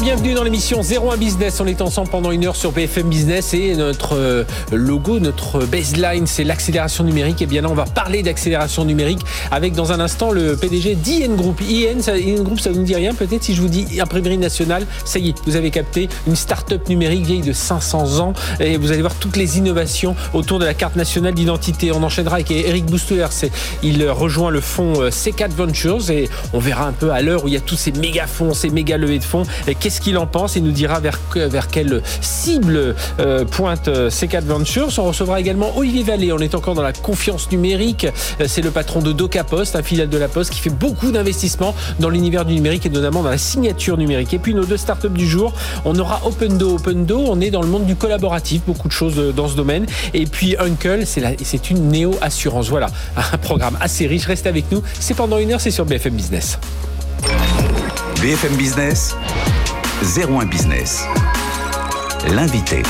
Bienvenue dans l'émission 01 Business. On est ensemble pendant une heure sur BFM Business et notre euh, logo, notre baseline, c'est l'accélération numérique. Et bien là, on va parler d'accélération numérique avec dans un instant le PDG d'IN Group. IN, IN Group, ça vous dit rien Peut-être si je vous dis imprimerie nationale, ça y est, vous avez capté une start-up numérique vieille de 500 ans et vous allez voir toutes les innovations autour de la carte nationale d'identité. On enchaînera avec Eric Bousteler. Il rejoint le fonds euh, C4 Ventures et on verra un peu à l'heure où il y a tous ces méga fonds, ces méga levées de fonds Qu'est-ce qu'il en pense Il nous dira vers, vers quelle cible euh, pointe euh, C4 Ventures. On recevra également Olivier Vallée. On est encore dans la confiance numérique. Euh, c'est le patron de DocaPost, un filiale de la Poste, qui fait beaucoup d'investissements dans l'univers du numérique et notamment dans la signature numérique. Et puis nos deux startups du jour, on aura OpenDo. OpenDo, on est dans le monde du collaboratif, beaucoup de choses dans ce domaine. Et puis Uncle, c'est une néo-assurance. Voilà, un programme assez riche. Restez avec nous. C'est pendant une heure, c'est sur BFM Business. BFM Business, 01 Business. L'invité.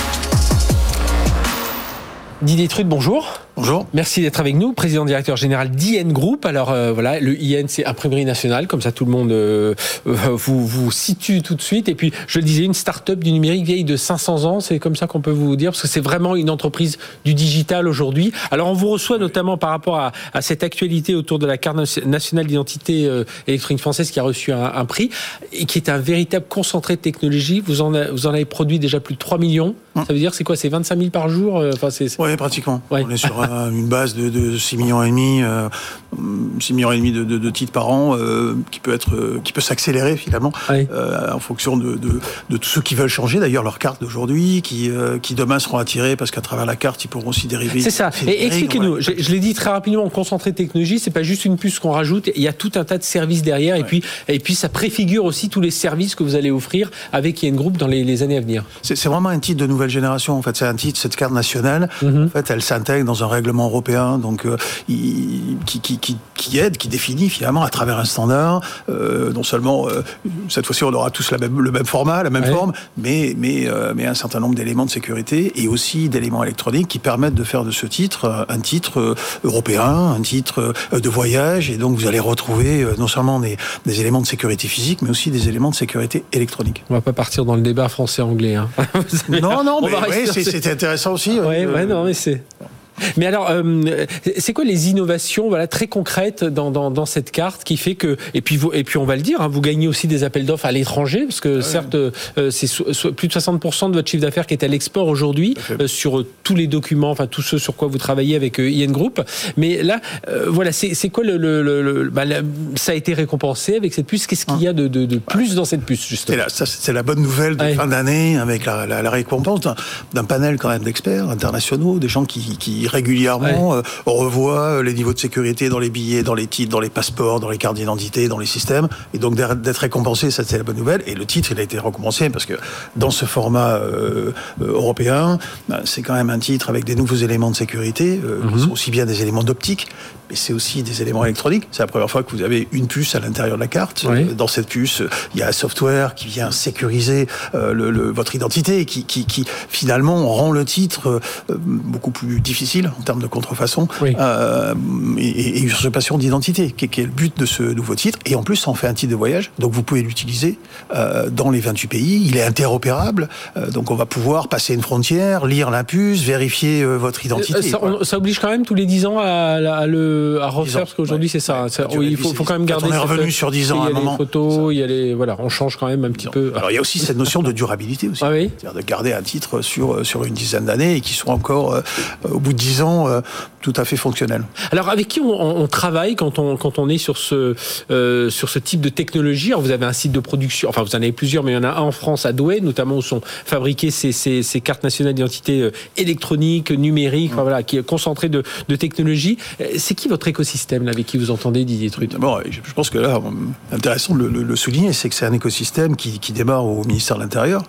Didier Trude, bonjour. Bonjour. Merci d'être avec nous, président directeur général d'IN Group. Alors euh, voilà, le IN c'est imprimerie nationale, comme ça tout le monde euh, euh, vous vous situe tout de suite. Et puis je le disais, une start-up du numérique vieille de 500 ans, c'est comme ça qu'on peut vous dire, parce que c'est vraiment une entreprise du digital aujourd'hui. Alors on vous reçoit notamment par rapport à, à cette actualité autour de la carte nationale d'identité électronique française qui a reçu un, un, prix et qui est un véritable concentré de technologie. Vous en, vous en avez produit déjà plus de 3 millions. Hum. Ça veut dire c'est quoi C'est 25 000 par jour enfin, c'est, Oui, pratiquement. Ouais. On est sur une base de, de 6 millions et demi, 6 euh, millions et demi de, de, de titres par an, euh, qui peut être, euh, qui peut s'accélérer finalement en fonction de, de, tous ceux qui veulent changer d'ailleurs leur carte d'aujourd'hui, qui, qui demain seront attirés parce qu'à travers la carte ils pourront aussi dériver. C'est ça. Et expliquez-nous. Je, je l'ai dit très rapidement, concentré technologie, c'est pas juste une puce qu'on rajoute. Il y a tout un tas de services derrière, et puis et puis ça préfigure aussi tous les services que vous allez offrir avec Yen Group dans les, les années à venir. C'est vraiment un titre de nouvelle génération. En fait, c'est un titre cette carte nationale. Mm-hmm. En fait, elle s'intègre dans un règlement européen, donc euh, qui, qui, qui, qui, aide, qui définit finalement à travers un standard. Euh, non seulement euh, cette fois-ci on aura tous la même, le même format, la même forme, mais mais mais un certain nombre d'éléments de sécurité et aussi d'éléments électroniques qui permettent de faire de ce titre un titre européen, un titre de voyage, et donc vous allez retrouver non seulement des, des éléments de sécurité physique, mais aussi des éléments de sécurité électronique. On va pas partir dans le débat français-anglais. Hein. non, non, mais c'est intéressant aussi. Oui, ouais, non, mais c'est. Mais alors, euh, c'est quoi les innovations voilà, très concrètes dans, dans, dans, cette carte qui fait que, et puis, vous, et puis on va le dire, hein, vous gagnez aussi des appels d'offres à l'étranger, parce que certes, euh, c'est plus de 60% de votre chiffre d'affaires qui est à l'export aujourd'hui, euh, sur tous les documents, enfin tous ceux sur quoi vous travaillez avec IN Group. Mais là, voilà, c'est quoi le... le, le, bah, ça a été récompensé avec cette puce? Qu'est-ce qu'il y a de, de, de plus dans cette puce, justement? C'est la bonne nouvelle de fin d'année, avec la, la, la récompense d'un panel quand même d'experts internationaux, des gens qui, qui régulièrement, euh, on revoit euh, les niveaux de sécurité dans les billets, dans les titres, dans les passeports, dans les cartes d'identité, dans les systèmes. Et donc d'être récompensé, ça c'est la bonne nouvelle. Et le titre, il a été récompensé parce que dans ce format euh, européen, ben, c'est quand même un titre avec des nouveaux éléments de sécurité, qui mhm. sont aussi bien des éléments d'optique, mais c'est aussi des éléments électroniques. C'est la première fois que vous avez une puce à l'intérieur de la carte. Dans cette puce, il y a un software qui vient sécuriser le, votre identité, qui, qui, qui, finalement rend le titre beaucoup plus difficile en termes de contrefaçon euh, et, usurpation d'identité, qui, est le but de ce nouveau titre. Et en plus, ça en fait un titre de voyage, donc vous pouvez l'utiliser euh, dans les 28 pays. Il est interopérable, euh, donc on va pouvoir passer une frontière, lire l'impulse, vérifier votre identité. Ça, oblige quand même tous les 10 ans à, le, à refaire, parce qu'aujourd'hui c'est ça. il faut, quand même garder. on est revenu sur 10 ans à un moment. Photos, il y a les, voilà, on change quand même un petit peu. Alors il y a aussi cette notion de durabilité aussi, ah c'est-à-dire de garder un titre sur sur une dizaine d'années et qui soit encore au bout de 10 ans, euh, tout à fait fonctionnel. Alors, avec qui on, travaille quand on, quand on est sur ce, euh, sur ce type de technologie? Alors, Vous avez un site de production, enfin, vous en avez plusieurs, mais il y en a un en France, à Douai, notamment où sont fabriquées ces, ces, ces cartes nationales d'identité euh, électronique, numérique, voilà, qui est concentré de, de technologie. C'est qui votre écosystème là, avec qui vous entendez, Didier Trut bon, Je pense que là, intéressant de le, souligner, c'est que c'est un écosystème qui, qui, démarre au ministère de l'Intérieur.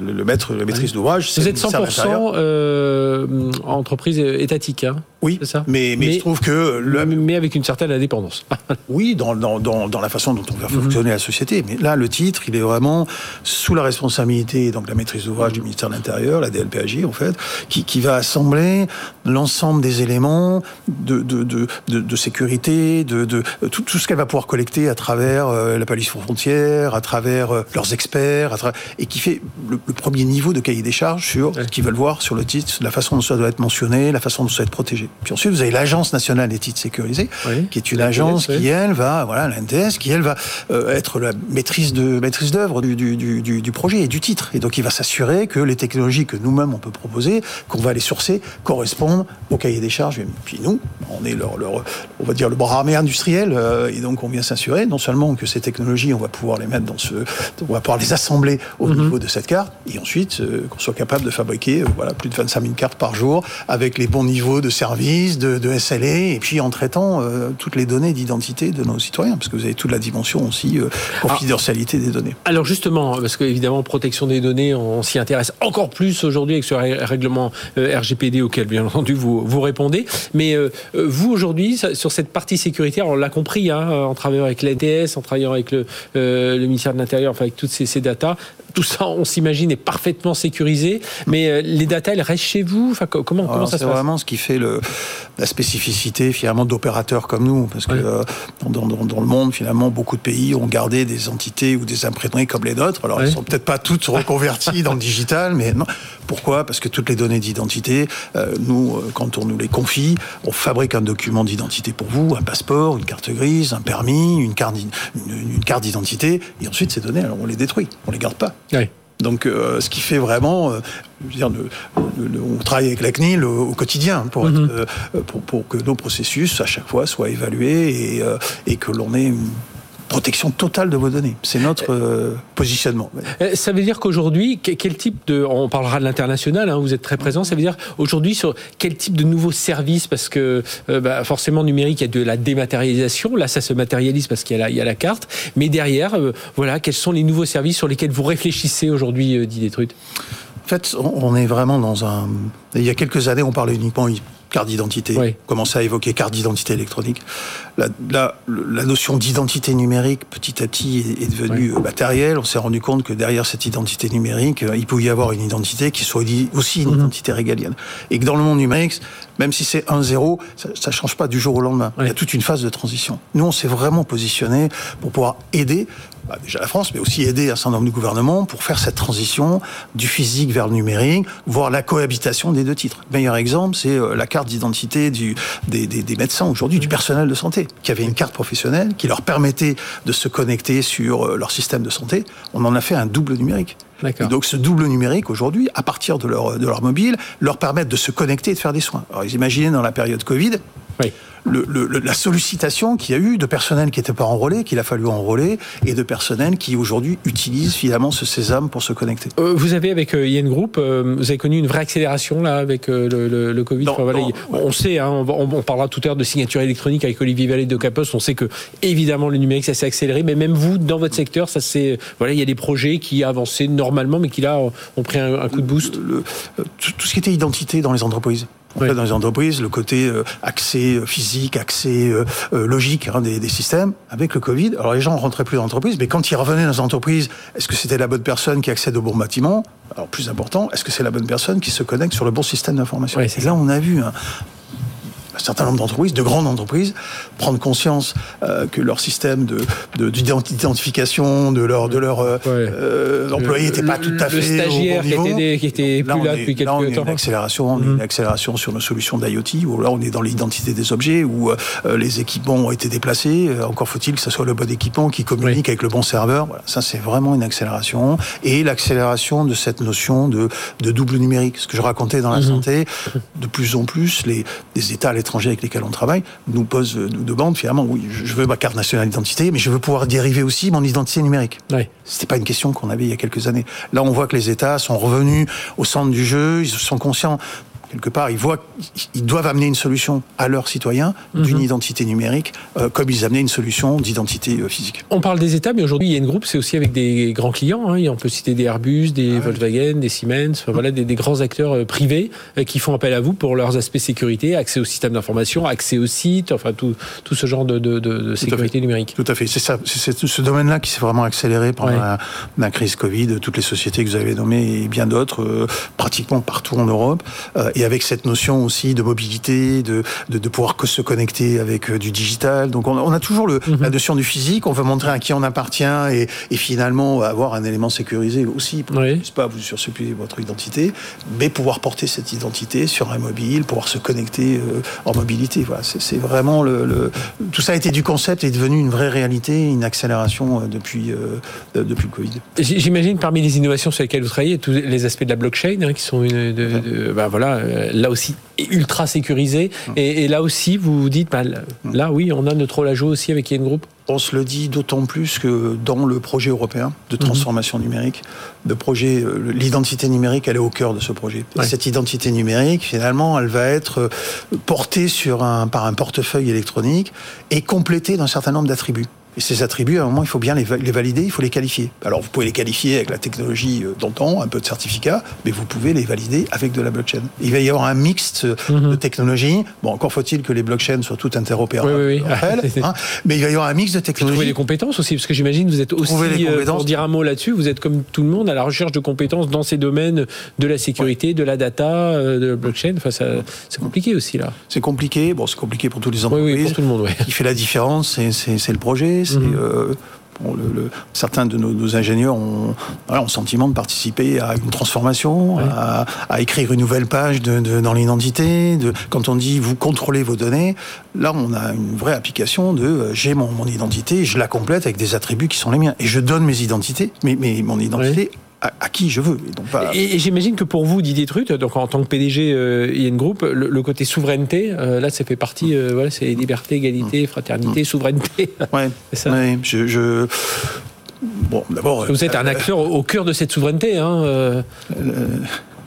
Le, maître, la maîtrise d'ouvrage, Vous êtes 100% euh, entreprise étatique Hein Oui, ça mais, mais, je trouve que... Le... Mais avec une certaine indépendance. oui, dans, dans, dans, dans, la façon dont on va fonctionner la société. Mais là, le titre, il est vraiment sous la responsabilité, donc la maîtrise d'ouvrage du ministère de l'Intérieur, la DLPAJ en fait, qui, qui va assembler l'ensemble des éléments de, de, de, de sécurité, de, de tout, tout ce qu'elle va pouvoir collecter à travers euh, la police frontière, à travers euh, leurs experts, à et qui fait le, premier niveau de cahier des charges sur ce qu'ils veulent voir sur le titre, la façon dont ça doit être mentionné, la façon dont ça doit être protégé. Puis ensuite, vous avez l'Agence nationale des titres sécurisés, qui est une agence qui, elle, va, voilà, l'NTS, qui, elle, va euh, être la maîtrise de maîtrise d'œuvre du, du, du, du, projet et du titre. Et donc, il va s'assurer que les technologies que nous-mêmes on peut proposer, qu'on va les sourcer, correspondent au cahier des charges. Et puis nous, on est leur, leur on va dire le bras armé industriel, euh, et donc on vient s'assurer non seulement que ces technologies, on va pouvoir les mettre dans ce, on va pouvoir les assembler au mhm. niveau de cette carte, et ensuite euh, qu'on soit capable de fabriquer, voilà, plus de 25 000 cartes par jour avec les bons niveaux de service, de, de SLA, et puis en traitant euh, toutes les données d'identité de nos citoyens, parce que vous avez toute la dimension aussi euh, confidentialité des données. Alors justement, parce qu'évidemment, protection des données, on s'y intéresse encore plus aujourd'hui avec ce règlement euh, RGPD auquel, bien entendu, vous, vous répondez. Mais vous, aujourd'hui, sur cette partie sécuritaire, on l'a compris, hein, en travaillant avec l'NTS, en travaillant avec le, le ministère de l'Intérieur, enfin avec toutes ces, ces datas, tout ça, on s'imagine, est parfaitement sécurisé. Mais les datas, elles restent chez vous? Enfin, Comment, comment ça se passe? C'est vraiment ce qui fait le, la spécificité finalement d'opérateurs comme nous, parce que euh, dans, dans, le monde, finalement, beaucoup de pays ont gardé des entités ou des imprimeries comme les nôtres. Alors, elles elles sont peut-être pas toutes reconverties dans le digital, mais non. Pourquoi? Parce que toutes les données d'identité, euh, nous, euh, quand on nous les confie, on fabrique un document d'identité pour vous, un passeport, une carte grise, un permis, une carte, une, carte d'identité, et ensuite ces données, alors on les détruit, on les garde pas. Donc, ce qui fait vraiment, dire, on travaille avec la CNIL au, quotidien pour, mhm. euh, pour, pour, que nos processus, à chaque fois, soient évalués et, euh, et que l'on ait une protection totale de vos données. C'est notre euh, positionnement. Ça veut dire qu'aujourd'hui, quel type de... On parlera de l'international, hein, vous êtes très présent, ça veut dire aujourd'hui sur quel type de nouveaux services Parce que bah, forcément, numérique, il y a de la dématérialisation. Là, ça se matérialise parce qu'il y, y, a la carte. Mais derrière, voilà, quels sont les nouveaux services sur lesquels vous réfléchissez aujourd'hui, Didier Trut en fait, on est vraiment dans un. Il y a quelques années, on parlait uniquement carte d'identité. Oui. On commençait à évoquer carte d'identité électronique. La, la, la notion d'identité numérique, petit à petit, est, devenue matérielle. On s'est rendu compte que derrière cette identité numérique, euh, il pouvait y avoir une identité qui soit aussi une mhm. identité régalienne. Et que dans le monde numérique, même si c'est 1-0, ça ne change pas du jour au lendemain. Il y a toute une phase de transition. Nous, on s'est vraiment positionné pour pouvoir aider bah, déjà la France, mais aussi aider un certain nombre de gouvernements pour faire cette transition du physique vers le numérique, voire la cohabitation des deux titres. Le meilleur exemple, c'est euh, la carte d'identité des, des, des, médecins aujourd'hui, du personnel de santé, qui avait une carte professionnelle qui leur permettait de se connecter sur euh, leur système de santé. On en a fait un double numérique. Et donc ce double numérique aujourd'hui, à partir de leur, de leur mobile, leur permettent de se connecter et de faire des soins. Alors imaginez dans la période Covid, oui le, la sollicitation qu'il y a eu de personnel qui n'était pas enrôlé, qu'il a fallu enrôler, et de personnel qui aujourd'hui utilisent finalement ce sésame pour se connecter. Euh, vous avez avec euh, IN Group, euh, vous avez connu une vraie accélération là avec le, le, Covid? on sait, hein, on, parlera tout à l'heure de signature électronique avec Olivier Vallée de Capos. On sait que évidemment le numérique ça s'est accéléré, mais même vous dans votre secteur, ça c'est voilà, il y a des projets qui avancé normalement, mais qui là ont pris un, coup de boost. tout ce qui était identité dans les entreprises. Fait, dans les entreprises, le côté euh, accès euh, physique, accès euh, logique hein, des, des, systèmes, avec le Covid, alors les gens rentraient plus dans l'entreprise, mais quand ils revenaient dans les entreprises, est-ce que c'était la bonne personne qui accède au bon bâtiment? Alors plus important, est-ce que c'est la bonne personne qui se connecte sur le bon système d'information? Et là, on a vu hein, un certain nombre d'entreprises, de grandes entreprises, prendre conscience euh, que leur système de, d'identification de, leur de leur euh, euh employés n'était pas tout à fait stagiaire au bon niveau. Qui était, qui était plus là, depuis quelques là, on Une accélération, une mhm. accélération sur nos solutions d'IoT. Où là, on est dans l'identité des objets, où euh, les équipements ont été déplacés. Encore faut-il que ce soit le bon équipement qui communique avec le bon serveur. Voilà, ça c'est vraiment une accélération et l'accélération de cette notion de, de double numérique. Ce que je racontais dans la mhm. santé, de plus en plus les, les États, les étrangers avec lesquels on travaille nous posent, nous demandent finalement, oui, je veux ma carte nationale d'identité, mais je veux pouvoir dériver aussi mon identité numérique. Oui. C'était pas une question qu'on avait il y a quelques années. Là, on voit que les États sont revenus au centre du jeu, ils sont conscients quelque part, ils voient qu'ils doivent amener une solution à leurs citoyens d'une mhm. identité numérique, euh, comme ils amenaient une solution d'identité euh, physique. On parle des États, mais aujourd'hui, il y a une groupe, c'est aussi avec des grands clients. Hein. On peut citer des Airbus, des Volkswagen, des Siemens, voilà, des, grands acteurs privés qui font appel à vous pour leurs aspects sécurité, accès au système d'information, accès au site, enfin tout, tout ce genre de, de, sécurité numérique. Tout à fait. C'est ça. C'est ce domaine-là qui s'est vraiment accéléré pendant la, crise Covid. Toutes les sociétés que vous avez nommées et bien d'autres, pratiquement partout en Europe. et avec cette notion aussi de mobilité, de, de, de pouvoir se connecter avec euh, du digital. Donc on, on a toujours le, mhm. la notion du physique, on veut montrer à qui on appartient et, et finalement avoir un élément sécurisé aussi, pour oui. pas vous usurper votre identité, mais pouvoir porter cette identité sur un mobile, pouvoir se connecter euh, en mobilité. Voilà, c'est vraiment le, le, tout ça a été du concept et est devenu une vraie réalité, une accélération euh, depuis euh, depuis le Covid. J'imagine parmi les innovations sur lesquelles vous travaillez, tous les aspects de la blockchain hein, qui sont une, de, de, ben voilà, là aussi ultra sécurisé. Et, là aussi, vous vous dites, bah, là oui, on a notre rôle à jouer aussi avec Yen Group. On se le dit d'autant plus que dans le projet européen de hum. transformation numérique, de projet, euh, l'identité numérique, elle est au cœur de ce projet. cette identité numérique, finalement, elle va être euh, portée sur un, par un portefeuille électronique et complétée d'un certain nombre d'attributs. Et ces attributs, à un moment, il faut bien les, valider, il faut les qualifier. Alors, vous pouvez les qualifier avec la technologie euh, d'antan, un peu de certificat, mais vous pouvez les valider avec de la blockchain. Il va y avoir un mixte mhm. de technologies. Bon, encore faut-il que les blockchains soient toutes interopérables oui, oui, oui. hein, mais il va y avoir un mix de technologies. Trouver les compétences aussi, parce que j'imagine vous êtes aussi, euh, pour dire un mot là-dessus, vous êtes comme tout le monde à la recherche de compétences dans ces domaines de la sécurité, de la data, euh, de la blockchain. Enfin, c'est compliqué aussi là. C'est compliqué. Bon, c'est compliqué pour tous les entreprises. Oui, pour tout le monde. Ce qui fait la différence, c'est le projet Mhm. Euh, le, certains de nos, ingénieurs ont, voilà, ont, sentiment de participer à une transformation, à, écrire une nouvelle page de, dans l'identité. Quand on dit vous contrôlez vos données, là on a une vraie application de euh, j'ai mon, mon, identité, je la complète avec des attributs qui sont les miens et je donne mes identités, mais, mais mon identité à, qui je veux. Et, j'imagine que pour vous, Didier Trut, donc en tant que PDG euh, IN Group, le, côté souveraineté, euh, là, ça fait partie, euh, voilà, c'est liberté, égalité, mmh. fraternité, mmh. souveraineté. Ouais, c'est ça. je, je... Bon, d'abord. Vous êtes un acteur au cœur de cette souveraineté. Hein,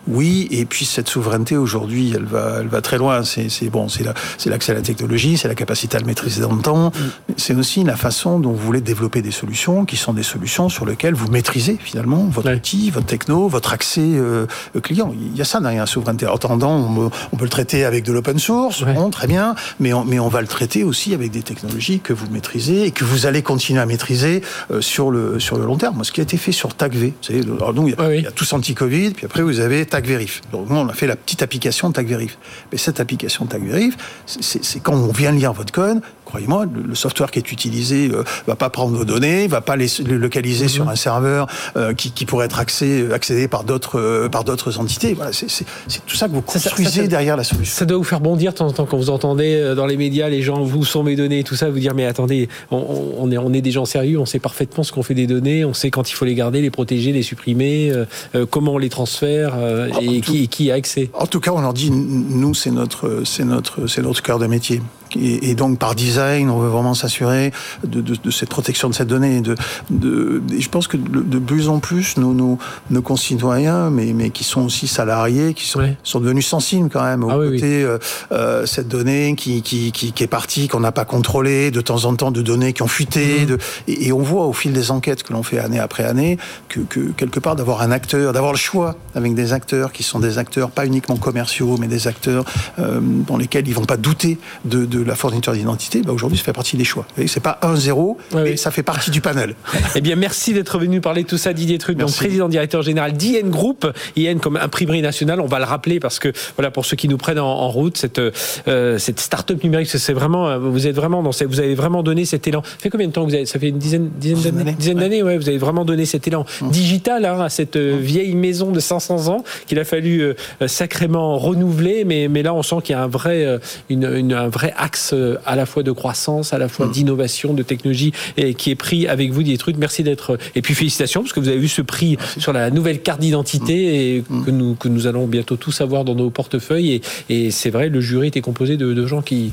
oui, et puis cette souveraineté aujourd'hui, elle va, elle va très loin. C'est bon, c'est l'accès à la technologie, c'est la capacité à le maîtriser dans le temps. Mm. C'est aussi la façon dont vous voulez développer des solutions qui sont des solutions sur lesquelles vous maîtrisez finalement votre outil, votre techno, votre accès euh, client. Il y a ça derrière la souveraineté. En attendant, on, peut le traiter avec de l'open source, bon, très bien, mais on, mais on va le traiter aussi avec des technologies que vous maîtrisez et que vous allez continuer à maîtriser euh, sur le sur le long terme. Ce qui a été fait sur TagV, vous savez, alors nous, il y a, il y a tous anti-Covid, puis après vous avez TagVerif. Donc nous, on a fait la petite application TagVerif. Mais cette application TagVerif, c'est quand on vient lire votre code, croyez-moi, le, software qui est utilisé euh, va pas prendre vos données, va pas les, localiser sur mhm. un serveur euh, qui, qui, pourrait être accès, accédé par d'autres euh, par d'autres entités. Voilà, c'est tout ça que vous construisez derrière la solution. Ça doit vous faire bondir de temps en temps quand vous entendez dans les médias les gens vous sont mes données et tout ça, vous dire mais attendez, on, est on est des gens sérieux, on sait parfaitement ce qu'on fait des données, on sait quand il faut les garder, les protéger, les supprimer, comment on les transfère et, qui, qui a accès. En tout cas, on leur dit nous c'est notre c'est notre c'est notre cœur de métier. Et, donc par design, on veut vraiment s'assurer de, de, de, cette protection de cette donnée. De, de, je pense que de, plus en plus, nos, nos, nos, concitoyens, mais, mais qui sont aussi salariés, qui sont, sont devenus sensibles quand même au ah côté euh, euh, cette donnée qui, qui, qui, qui est partie, qu'on n'a pas contrôlée, de temps en temps de données qui ont fuité. Mhm. De, et, on voit au fil des enquêtes que l'on fait année après année que, que quelque part d'avoir un acteur, d'avoir le choix avec des acteurs qui sont des acteurs pas uniquement commerciaux, mais des acteurs euh, dans lesquels ils vont pas douter de, de la fourniture d'identité, bah aujourd'hui, ça fait partie des choix. C'est pas 1-0, mais ça fait partie du panel. eh bien, merci d'être venu parler de tout ça, Didier Truc, donc président directeur général d'IN Group. IN comme imprimerie nationale, on va le rappeler parce que, voilà, pour ceux qui nous prennent en, route, cette, euh, cette start-up numérique, c'est vraiment, euh, vous êtes vraiment dans vous avez vraiment donné cet élan. Ça fait combien de temps que vous avez, ça fait une dizaine, d'années? Dizaine d'années, ouais. Vous avez vraiment donné cet élan mmh. digital, hein, à cette euh, mmh. vieille maison de 500 ans qu'il a fallu euh, sacrément renouveler, mais, mais là, on sent qu'il y a un vrai, une, une, un vrai axe euh, à la fois de croissance, à la fois mm. d'innovation, de technologie, et qui est pris avec vous, des trucs. Merci d'être. Et puis félicitations, parce que vous avez vu ce prix sur la nouvelle carte d'identité mm. et mm. que nous, que nous allons bientôt tous avoir dans nos portefeuilles. Et, et c'est vrai, le jury était composé de, de gens qui,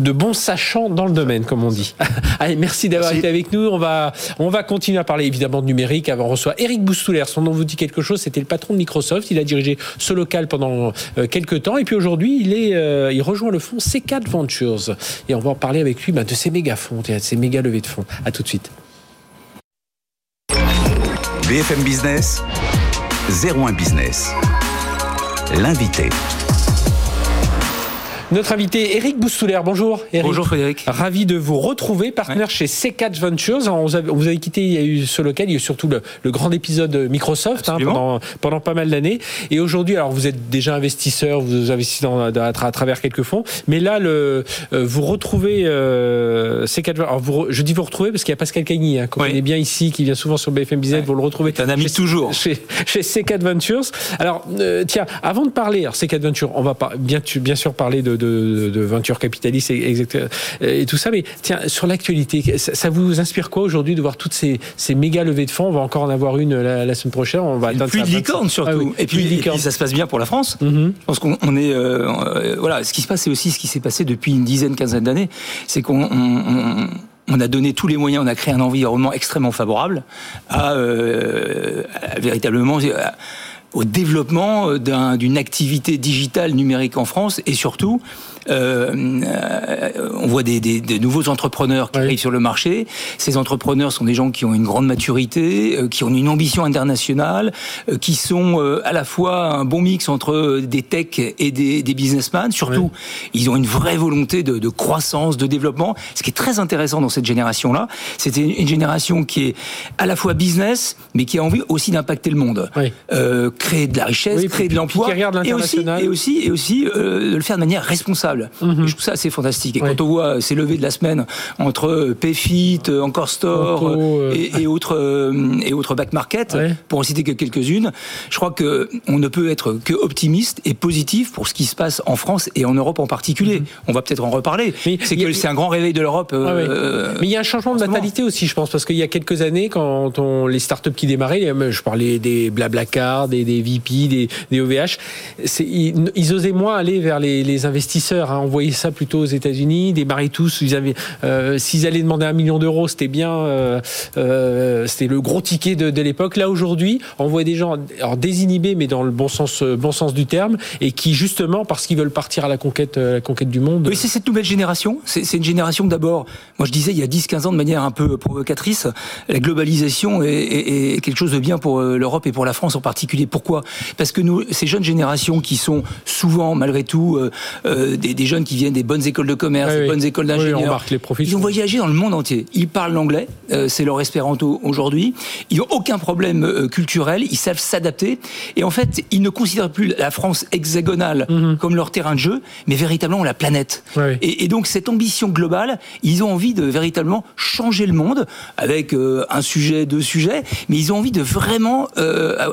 de bons sachants dans le domaine, comme on dit. Allez, merci d'avoir été avec nous. On va, on va continuer à parler évidemment de numérique. Avant, on reçoit Eric Boustouler. Son nom vous dit quelque chose. C'était le patron de Microsoft. Il a dirigé ce local pendant euh, quelques temps. Et puis aujourd'hui, il, est, euh, il rejoint le fonds C4 Ventures. Et on va en parler avec lui bah, de ces méga fonds, de ces méga levées de fonds. À tout de suite. BFM Business, 01 Business. L'invité. Notre invité, Eric Boustouler. Bonjour, Eric. Bonjour, Frédéric. Ravi de vous retrouver, partenaire chez C4 Ventures. vous, avez, quitté, il y a eu ce local, il y a eu surtout le, grand épisode Microsoft hein, pendant, pendant pas mal d'années. Et aujourd'hui, alors vous êtes déjà investisseur, vous investissez dans, à, travers quelques fonds, mais là, le, euh, vous retrouvez euh, C4 alors vous, Je dis vous retrouvez parce qu'il y a Pascal Cagny, hein, qu'on connaît bien ici, qui vient souvent sur BFM Business, vous le retrouvez. un ami toujours. Chez, chez C4 Ventures. Alors, euh, tiens, avant de parler, alors C4 Ventures, on va bien, bien sûr parler de de, de venture capitaliste et, et, tout ça. Mais tiens, sur l'actualité, ça, vous inspire quoi aujourd'hui de voir toutes ces, ces méga levées de fonds? On va encore en avoir une la, semaine prochaine. On va pluie de licorne surtout. Ah et, puis, ça se passe bien pour la France. Je pense qu'on est euh, euh, voilà. Ce qui se passe, c'est aussi ce qui s'est passé depuis une dizaine, quinzaine d'années. C'est qu'on on, a donné tous les moyens, on a créé un environnement extrêmement favorable à, euh, véritablement au développement d'une activité digitale numérique en France et surtout euh, euh, on voit des, des, des, nouveaux entrepreneurs qui arrivent sur le marché. Ces entrepreneurs sont des gens qui ont une grande maturité, euh, qui ont une ambition internationale, euh, qui sont à la fois un bon mix entre des techs et des, des businessmen. Surtout, ils ont une vraie volonté de, de, croissance, de développement. Ce qui est très intéressant dans cette génération-là, c'était une génération qui est à la fois business, mais qui a envie aussi d'impacter le monde, euh, créer de la richesse, créer de l'emploi, et aussi, et aussi, et aussi euh, de le faire de manière responsable. Mhm. Je trouve ça assez fantastique. Et quand on voit ces levées de la semaine entre Payfit, Encore Store euh, et, autres et autres back market, pour en citer que quelques-unes, je crois que on ne peut être que optimiste et positif pour ce qui se passe en France et en Europe en particulier. Mhm. On va peut-être en reparler. C'est que c'est un grand réveil de l'Europe. Euh, ah euh, mais il y a un changement de mentalité aussi, je pense, parce qu'il y a quelques années, quand on, les startups qui démarraient, je parlais des Blablacar, des, des VP, des, des OVH, ils, ils, osaient moins aller vers les, les investisseurs à envoyer ça plutôt aux États-Unis, démarrer tous. Euh, s'ils allaient demander un million d'euros, c'était bien, euh, euh, c'était le gros ticket de, l'époque. Là aujourd'hui, on voit des gens désinhibés, mais dans le bon sens, bon sens du terme, et qui justement parce qu'ils veulent partir à la conquête, la conquête du monde. Oui, c'est cette nouvelle génération. C'est une génération d'abord. Moi, je disais il y a 10-15 ans de manière un peu provocatrice, la globalisation est, quelque chose de bien pour l'Europe et pour la France en particulier. Pourquoi? Parce que ces jeunes générations qui sont souvent, malgré tout, des des, jeunes qui viennent des bonnes écoles de commerce, des bonnes écoles d'ingénieurs. ils ont voyagé dans le monde entier. Ils parlent l'anglais, euh, c'est leur espéranto aujourd'hui. Ils n'ont aucun problème euh, culturel, ils savent s'adapter. Et en fait, ils ne considèrent plus la France hexagonale mhm. comme leur terrain de jeu, mais véritablement la planète. Et, donc cette ambition globale, ils ont envie de véritablement changer le monde avec euh, un sujet, deux sujets, mais ils ont envie de vraiment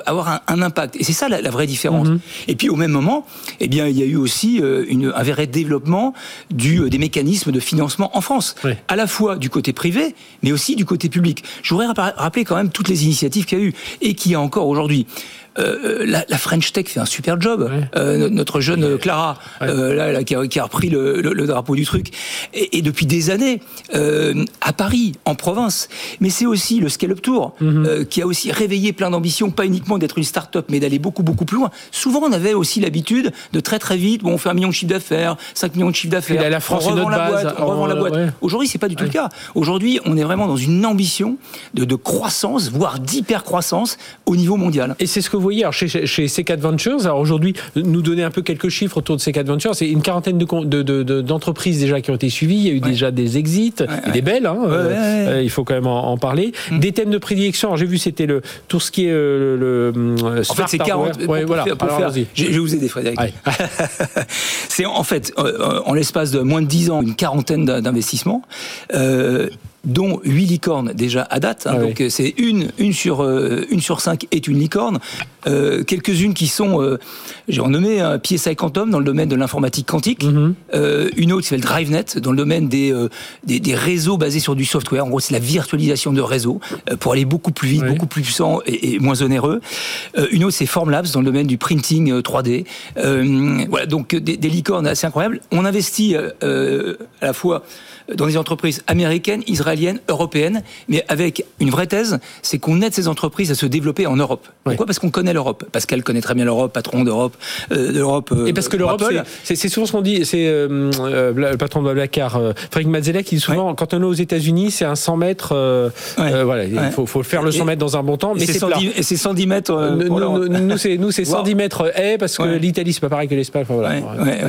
avoir un, impact. Et c'est ça la, vraie différence. Mhm. Et puis au même moment, eh bien, il y a eu aussi une, un vrai développement du, euh, des mécanismes de financement en France, à la fois du côté privé, mais aussi du côté public. Je voudrais rappeler quand même toutes les initiatives qu'il y a eu et qu'il y a encore aujourd'hui. Euh, la, la, French Tech fait un super job. Euh, notre jeune Clara, euh, là, qui, a, qui, a, repris le, le, le, drapeau du truc, et, et depuis des années à Paris, en province. Mais c'est aussi le Scale Up Tour mhm. qui a aussi réveillé plein d'ambitions, pas uniquement d'être une start-up, mais d'aller beaucoup beaucoup plus loin. Souvent, on avait aussi l'habitude de très très vite, bon, on fait un million de chiffre d'affaires, 5 millions de chiffre d'affaires, la France, on revend la base, boîte, on revend la boîte. Aujourd'hui, c'est pas du tout le cas. Aujourd'hui, on est vraiment dans une ambition de, de croissance, voire d'hyper croissance au niveau mondial. Et c'est ce que vous voyez alors, chez, chez C4 Ventures. Alors aujourd'hui, nous donner un peu quelques chiffres autour de C4 Ventures. C'est une quarantaine d'entreprises de, déjà qui ont été suivies. Il y a eu déjà des exits, des belles. Hein, euh, il faut quand même en, parler. Mm. Des thèmes de prédilection. J'ai vu, c'était le tout ce qui est euh, le. en fait, c'est 40. voilà. je, vais vous aider, Frédéric. c'est en fait, euh, en l'espace de moins de 10 ans, une quarantaine d'investissements. Euh, dont 8 licornes déjà à date. Hein. Ah donc c'est une, une, sur, une sur 5 est une licorne. Quelques-unes qui sont, j'ai renommé un PSI Quantum dans le domaine de l'informatique quantique. Mhm. une autre qui s'appelle DriveNet dans le domaine des, des, des, réseaux basés sur du software. En gros, c'est la virtualisation de réseaux pour aller beaucoup plus vite, beaucoup plus puissant et, moins onéreux. une autre, c'est Formlabs dans le domaine du printing 3D. voilà, donc des, des licornes assez incroyables. On investit à la fois dans des entreprises américaines, israéliennes, européennes, mais avec une vraie thèse, c'est qu'on aide ces entreprises à se développer en Europe. Pourquoi? Parce qu'on connaît l'Europe. Parce qu'elle connaît très bien l'Europe, patron d'Europe, euh, l'Europe. et parce que l'Europe, c'est souvent ce qu'on dit. C'est euh, euh, le patron de Blackar, Frank Mazzella, qui dit souvent quand on est aux États-Unis, c'est un 100 mètres. voilà, il faut, faut, faire le 100 mètres dans un bon temps. Mais c'est 110, et c'est 110 mètres. nous, c'est nous, c'est 110 mètres haies parce que l'Italie, c'est pas pareil que l'Espagne. voilà.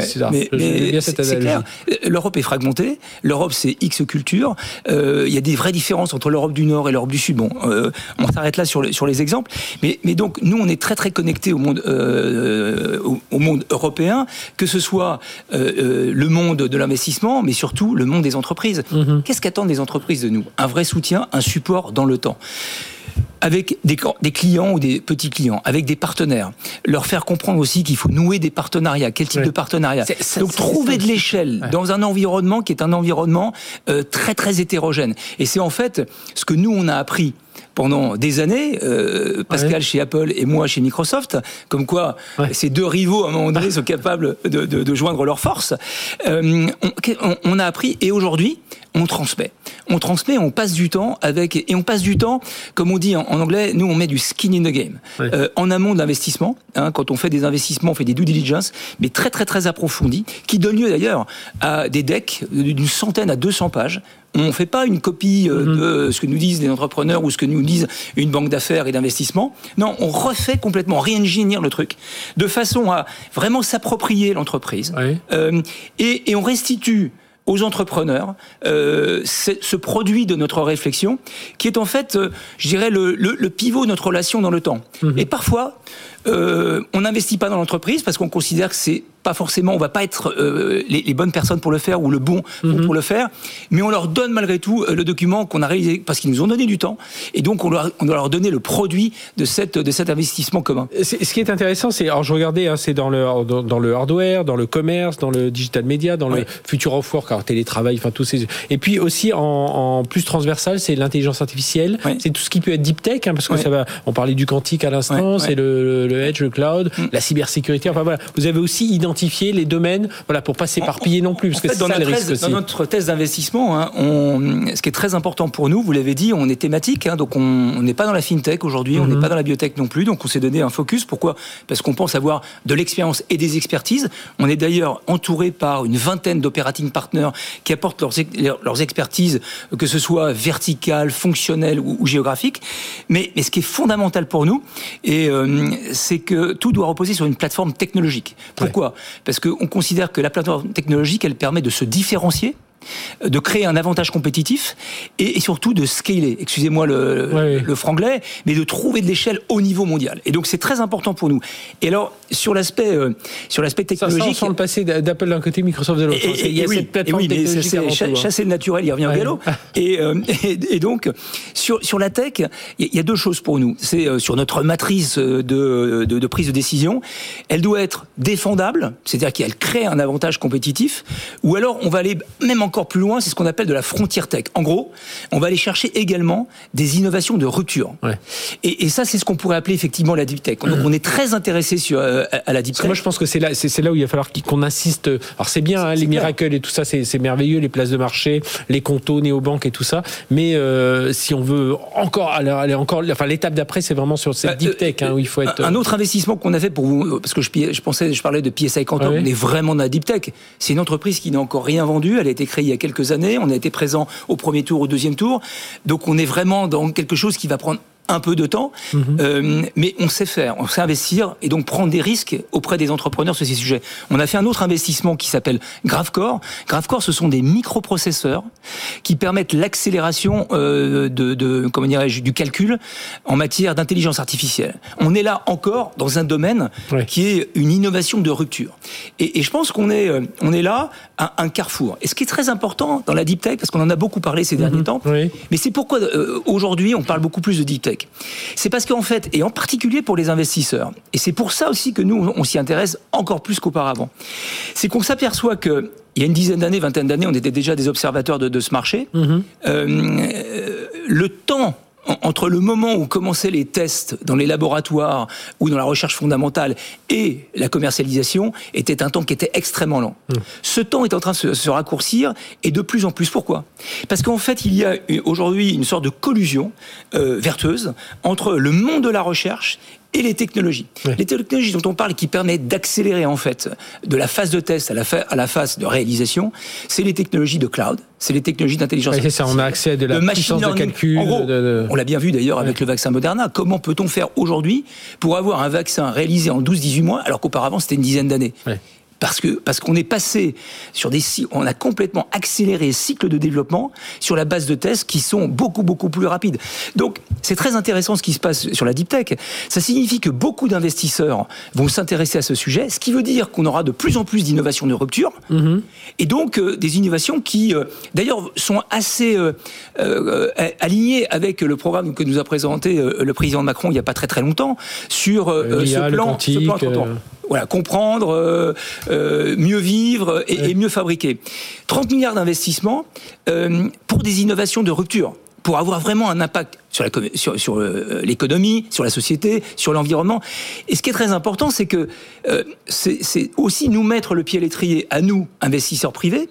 c'est clair. L'Europe est fragmentée. L'Europe, c'est X culture. Euh, il y a des vraies différences entre l'Europe du Nord et l'Europe du Sud. Bon, euh, on s'arrête là sur les, sur les exemples. Mais, mais donc, nous, on est très, très connectés au monde, euh, au, monde européen, que ce soit le monde de l'investissement, mais surtout le monde des entreprises. Mm-hmm. Qu'est-ce qu'attendent les entreprises de nous? Un vrai soutien, un support dans le temps avec des, des, clients ou des petits clients, avec des partenaires, leur faire comprendre aussi qu'il faut nouer des partenariats, quel type de partenariat. Donc trouver de l'échelle dans un environnement qui est un environnement euh, très très hétérogène. Et c'est en fait ce que nous on a appris pendant des années, euh, Pascal chez Apple et moi chez Microsoft, comme quoi ces deux rivaux à un moment donné sont capables de, de, de joindre leurs forces. Euh, on, on, a appris et aujourd'hui on transmet. On transmet, on passe du temps avec et on passe du temps, comme on dit en, anglais, nous on met du skin in the game euh, en amont de l'investissement. Hein, quand on fait des investissements, on fait des due diligence, mais très très très approfondis, qui donnent lieu d'ailleurs à des decks d'une centaine à 200 pages on ne fait pas une copie euh, mhm. de ce que nous disent les entrepreneurs ou ce que nous disent une banque d'affaires et d'investissement. Non, on refait complètement, réingénier le truc, de façon à vraiment s'approprier l'entreprise. Euh, et, et on restitue aux entrepreneurs euh, ce produit de notre réflexion, qui est en fait, euh, je dirais, le, le, pivot de notre relation dans le temps. Mhm. Et parfois, euh, on n'investit pas dans l'entreprise parce qu'on considère que c'est pas forcément, on va pas être euh, les, bonnes personnes pour le faire ou le bon mhm. pour le faire, mais on leur donne malgré tout euh, le document qu'on a réalisé parce qu'ils nous ont donné du temps et donc on, leur, on doit leur donner le produit de cette de cet investissement commun. Ce qui est intéressant, c'est alors je regardais, hein, c'est dans le dans, le hardware, dans le commerce, dans le digital media, dans le future of work, alors télétravail, enfin tous ces et puis aussi en, plus transversal, c'est l'intelligence artificielle, c'est tout ce qui peut être deep tech, hein, parce que ça va. On parlait du quantique à l'instant, c'est le, le, edge, le cloud, mm. la cybersécurité. Enfin voilà, vous avez aussi identifié identifier les domaines, voilà, pour pas s'éparpiller non plus, parce que c'est ça le risque aussi. Dans notre thèse d'investissement, hein, on, ce qui est très important pour nous, vous l'avez dit, on est thématique, hein, donc on n'est pas dans la fintech aujourd'hui, on n'est mhm. pas dans la biotech non plus, donc on s'est donné un focus. Pourquoi? Parce qu'on pense avoir de l'expérience et des expertises. On est d'ailleurs entouré par une vingtaine d'operating partners qui apportent leurs, leurs expertises, que ce soit verticales, fonctionnelles ou, géographiques. Mais, mais, ce qui est fondamental pour nous, et euh, c'est que tout doit reposer sur une plateforme technologique. Pourquoi? Parce qu'on considère que la plateforme technologique, elle permet de se différencier de créer un avantage compétitif et, surtout de scaler, excusez-moi le, le, franglais, mais de trouver de l'échelle au niveau mondial. Et donc c'est très important pour nous. Et alors sur l'aspect euh, sur l'aspect technologique, ça, sans le passé d'Apple d'un côté, Microsoft de l'autre. Il y a cette plateforme oui, technologique c'est chasser le naturel, il revient au galop. Euh, et, et, donc sur sur la tech, il y a deux choses pour nous. C'est euh, sur notre matrice de, de, de, prise de décision, elle doit être défendable, c'est-à-dire qu'elle crée un avantage compétitif, ou alors on va aller même encore plus loin, c'est ce qu'on appelle de la frontière tech. En gros, on va aller chercher également des innovations de rupture. Et, ça, c'est ce qu'on pourrait appeler effectivement la deep tech. Donc, on est très intéressé sur euh, à la deep tech. Moi, je pense que c'est là, c'est là où il va falloir qu'on insiste. Alors, c'est bien, hein, les miracles et tout ça, c'est merveilleux, les places de marché, les comptos, néobanques et tout ça. Mais euh, si on veut encore aller, encore, enfin, l'étape d'après, c'est vraiment sur cette bah, deep tech hein, où il faut être. Un autre investissement qu'on a fait pour vous, parce que je, je pensais, je parlais de PSI Quantum, on est vraiment dans la deep tech. C'est une entreprise qui n'a encore rien vendu. Elle a été créée il y a quelques années. On a été présent au premier tour, au deuxième tour. Donc on est vraiment dans quelque chose qui va prendre un peu de temps, mhm. euh, mais on sait faire, on sait investir et donc prendre des risques auprès des entrepreneurs sur ces sujets. On a fait un autre investissement qui s'appelle GraveCore. GraveCore, ce sont des microprocesseurs qui permettent l'accélération euh, de, de, comment dirais-je, du calcul en matière d'intelligence artificielle. On est là encore dans un domaine qui est une innovation de rupture. Et, et je pense qu'on est, euh, on est là un carrefour. Et ce qui est très important dans la deep tech, parce qu'on en a beaucoup parlé ces derniers mhm. temps, mais c'est pourquoi euh, aujourd'hui on parle beaucoup plus de deep tech. C'est parce qu'en fait, et en particulier pour les investisseurs, et c'est pour ça aussi que nous, on s'y intéresse encore plus qu'auparavant, c'est qu'on s'aperçoit que il y a une dizaine d'années, vingtaine d'années, on était déjà des observateurs de, ce marché. Mhm. Euh, le temps entre le moment où commençaient les tests dans les laboratoires ou dans la recherche fondamentale et la commercialisation était un temps qui était extrêmement lent. Mmh. Ce temps est en train de se, raccourcir et de plus en plus. Pourquoi? Parce qu'en fait, il y a aujourd'hui une sorte de collusion euh, vertueuse entre le monde de la recherche et les technologies. Les technologies dont on parle qui permettent d'accélérer en fait de la phase de test à la, à la phase de réalisation, c'est les technologies de cloud, c'est les technologies d'intelligence artificielle. ça, on a accès à de la puissance de calcul. On l'a bien vu d'ailleurs avec le vaccin Moderna. Comment peut-on faire aujourd'hui pour avoir un vaccin réalisé en 12-18 mois alors qu'auparavant c'était une dizaine d'années? Parce que parce qu'on est passé sur des on a complètement accéléré les cycles de développement sur la base de tests qui sont beaucoup beaucoup plus rapides. Donc c'est très intéressant ce qui se passe sur la deep tech. Ça signifie que beaucoup d'investisseurs vont s'intéresser à ce sujet, ce qui veut dire qu'on aura de plus en plus d'innovations de rupture mm-hmm. et donc euh, des innovations qui euh, d'ailleurs sont assez euh, alignées avec le programme que nous a présenté le président Macron il n'y a pas très très longtemps sur ce plan, ce plan voilà, comprendre, euh, euh, mieux vivre et, mieux fabriquer. 30 milliards d'investissements euh, pour des innovations de rupture, pour avoir vraiment un impact sur, sur, euh, l'économie, sur la société, sur l'environnement. Et ce qui est très important, c'est que euh, c'est aussi nous mettre le pied à l'étrier à nous, investisseurs privés,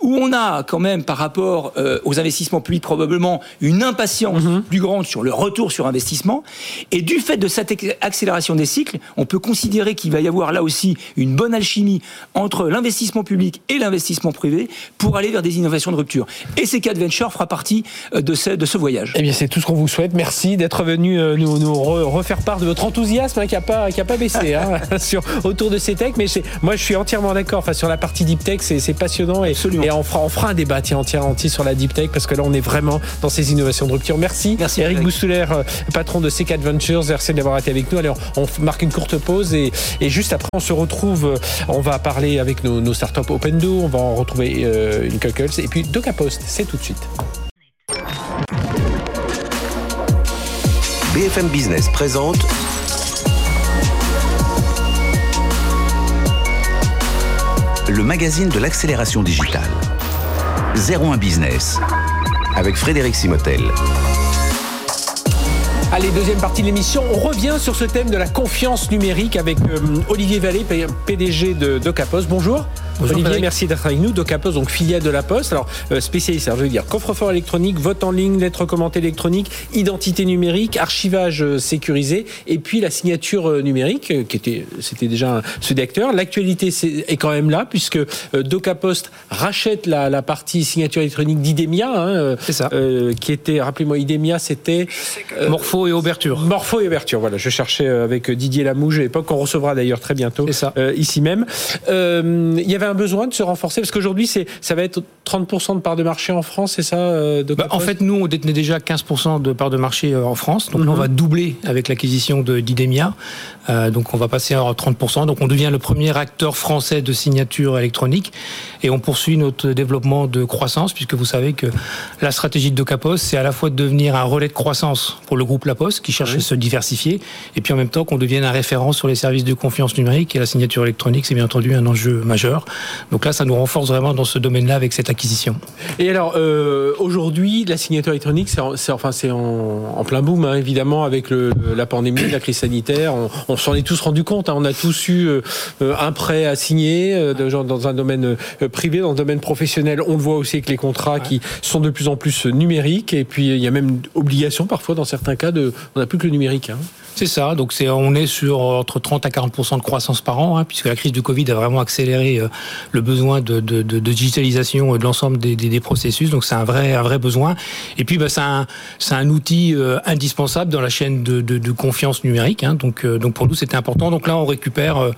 où on a quand même par rapport euh, aux investissements publics probablement une impatience mhm. plus grande sur le retour sur investissement. Et du fait de cette accélération des cycles, on peut considérer qu'il va y avoir là aussi une bonne alchimie entre l'investissement public et l'investissement privé pour aller vers des innovations de rupture. Et ces quatre ventures fera partie de ce, de ce voyage. Eh bien, c'est tout ce qu'on vous souhaite. Merci d'être venu euh, nous, nous refaire part de votre enthousiasme hein, qui n'a pas, qui a pas baissé hein, sur, autour de ces techs. Mais moi, je suis entièrement d'accord. Enfin, sur la partie deep tech, c'est passionnant. Et, et on, fera, on fera un débat entier, entier sur la deep tech parce que là, on est vraiment dans ces innovations de rupture. Merci. Merci Eric Boustouler, euh, patron de C4 Ventures. Merci d'avoir été avec nous. Allez, on, marque une courte pause et, et, juste après, on se retrouve. Euh, on va parler avec nos, nos startups Opendo. On va en retrouver une Cuckles. Et puis, DocaPost, c'est tout de suite. BFM Business présente le magazine de l'accélération digitale. 01 Business avec Frédéric Simotel. Allez, deuxième partie de l'émission. On revient sur ce thème de la confiance numérique avec euh, Olivier Vallée, PDG de DocaPost. Bonjour. Olivier, merci d'être avec nous. DocaPost, donc filiale de la Poste. Alors, euh, spécialiste, je veux dire, coffre-fort électronique, vote en ligne, lettre commentée électronique, identité numérique, archivage euh, sécurisé, et puis la signature euh, numérique, qui était, c'était déjà ce d'acteur. L'actualité est quand même là, puisque DocaPost rachète la, la, partie signature électronique d'Idemia, hein, C'est ça. qui était, rappelez-moi, Idemia, c'était Morpho et Ouverture. Morpho et Ouverture, voilà. Je cherchais avec Didier Lamouge à l'époque, qu'on recevra d'ailleurs très bientôt, ça. ici même. Il y avait un besoin de se renforcer Parce qu'aujourd'hui, c'est, ça va être 30% de part de marché en France, c'est ça euh, bah, En fait, nous, on détenait déjà 15% de part de marché euh, en France. Donc là, on mhm. va doubler avec l'acquisition de d'Idemia. Euh, donc on va passer à 30%. Donc on devient le premier acteur français de signature électronique. Et on poursuit notre développement de croissance, puisque vous savez que la stratégie de DocaPost, c'est à la fois de devenir un relais de croissance pour le groupe La Poste, qui cherche à se diversifier, et puis en même temps qu'on devienne un référent sur les services de confiance numérique. Et la signature électronique, c'est bien entendu un enjeu majeur. Donc là, ça nous renforce vraiment dans ce domaine-là avec cette acquisition. Et alors, euh, aujourd'hui, la signature électronique, c'est enfin, c'est en, plein boom, hein, évidemment, avec la pandémie, la crise sanitaire. On, s'en est tous rendu compte. Hein. on a tous eu euh, un prêt à signer euh, dans un domaine privé, dans le domaine professionnel. On le voit aussi avec les contrats qui sont de plus en plus numériques. Et puis, il y a même obligation parfois, dans certains cas, de, on n'a plus que le numérique. Hein. C'est ça. Donc c'est on est sur entre 30 à 40% de croissance par an, hein, puisque la crise du Covid a vraiment accéléré euh, le besoin de, de, de, de digitalisation de l'ensemble des, des, des, processus. Donc c'est un vrai un vrai besoin. Et puis bah, c'est un c'est un outil euh, indispensable dans la chaîne de, de confiance numérique. Hein. Donc euh, donc pour nous c'était important. Donc là on récupère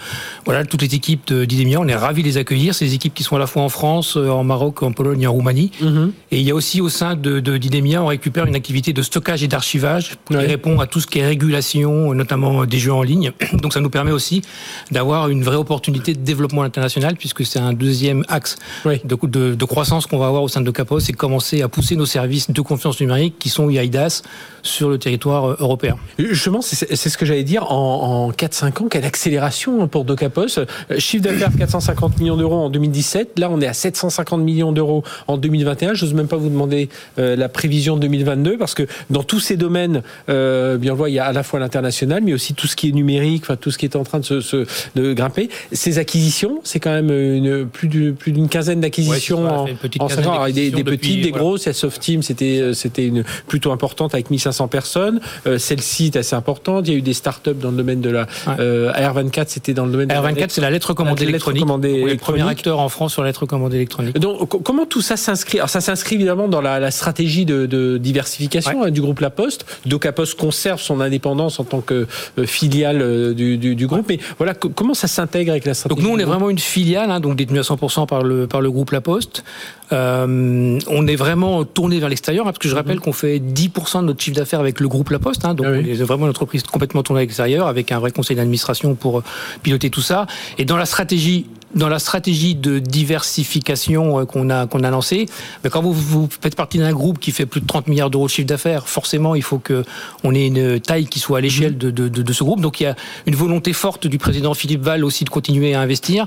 voilà toutes les équipes d'Idemia. On est ravis de les accueillir. Ces équipes qui sont à la fois en France, en Maroc, en Pologne, et en Roumanie. Mm-hmm. Et il y a aussi au sein de d'Idemia on récupère une activité de stockage et d'archivage qui répond à tout ce qui est régulation, notamment des jeux en ligne. Donc ça nous permet aussi d'avoir une vraie opportunité de développement international, puisque c'est un deuxième axe de, de, croissance qu'on va avoir au sein de Capos, c'est commencer à pousser nos services de confiance numérique qui sont IAIDAS sur le territoire euh, européen. Justement, c'est ce que j'allais dire, en, en 4-5 ans, quelle accélération pour Docapos. Euh, chiffre d'affaires 450 millions d'euros en 2017, là on est à 750 millions d'euros en 2021. Je n'ose même pas vous demander euh, la prévision 2022, parce que dans tous ces domaines, bien on voit, il y a à la fois l'international, mais aussi tout ce qui est numérique, enfin tout ce qui est en train de se, de grimper. Ces acquisitions, c'est quand même une, plus d'une plus d'une quinzaine d'acquisitions en, en 5 ans. des, des petites, des grosses. La Team, c'était c'était une plutôt importante avec 1500 personnes. Euh, celle-ci est assez importante. Il y a eu des startups dans le domaine de la euh, AR24, c'était dans le domaine. AR24, c'est la lettre commandée électronique. Commandée le premier acteur en France sur la lettre commandée électronique. Donc comment tout ça s'inscrit? Alors ça s'inscrit évidemment dans la, la stratégie de, de diversification hein, du groupe La Poste. Poste conserve son indépendance en tant que euh, filiale du, du, du groupe. Mais voilà, comment ça s'intègre avec la stratégie Donc nous, on est vraiment une filiale, hein, donc détenue à 100% par le, par le groupe La Poste. Euh, on est vraiment tourné vers l'extérieur, hein, parce que je rappelle mhm. qu'on fait 10% de notre chiffre d'affaires avec le groupe La Poste. Hein, donc ah on est vraiment une entreprise complètement tournée à l'extérieur, avec un vrai conseil d'administration pour euh, piloter tout ça. Et dans la stratégie dans la stratégie de diversification euh, qu'on a qu'on a lancée, mais quand vous, vous faites partie d'un groupe qui fait plus de 30 milliards d'euros de chiffre d'affaires, forcément il faut que on ait une taille qui soit à l'échelle de, de, de, ce groupe. Donc il y a une volonté forte du président Philippe Val aussi de continuer à investir.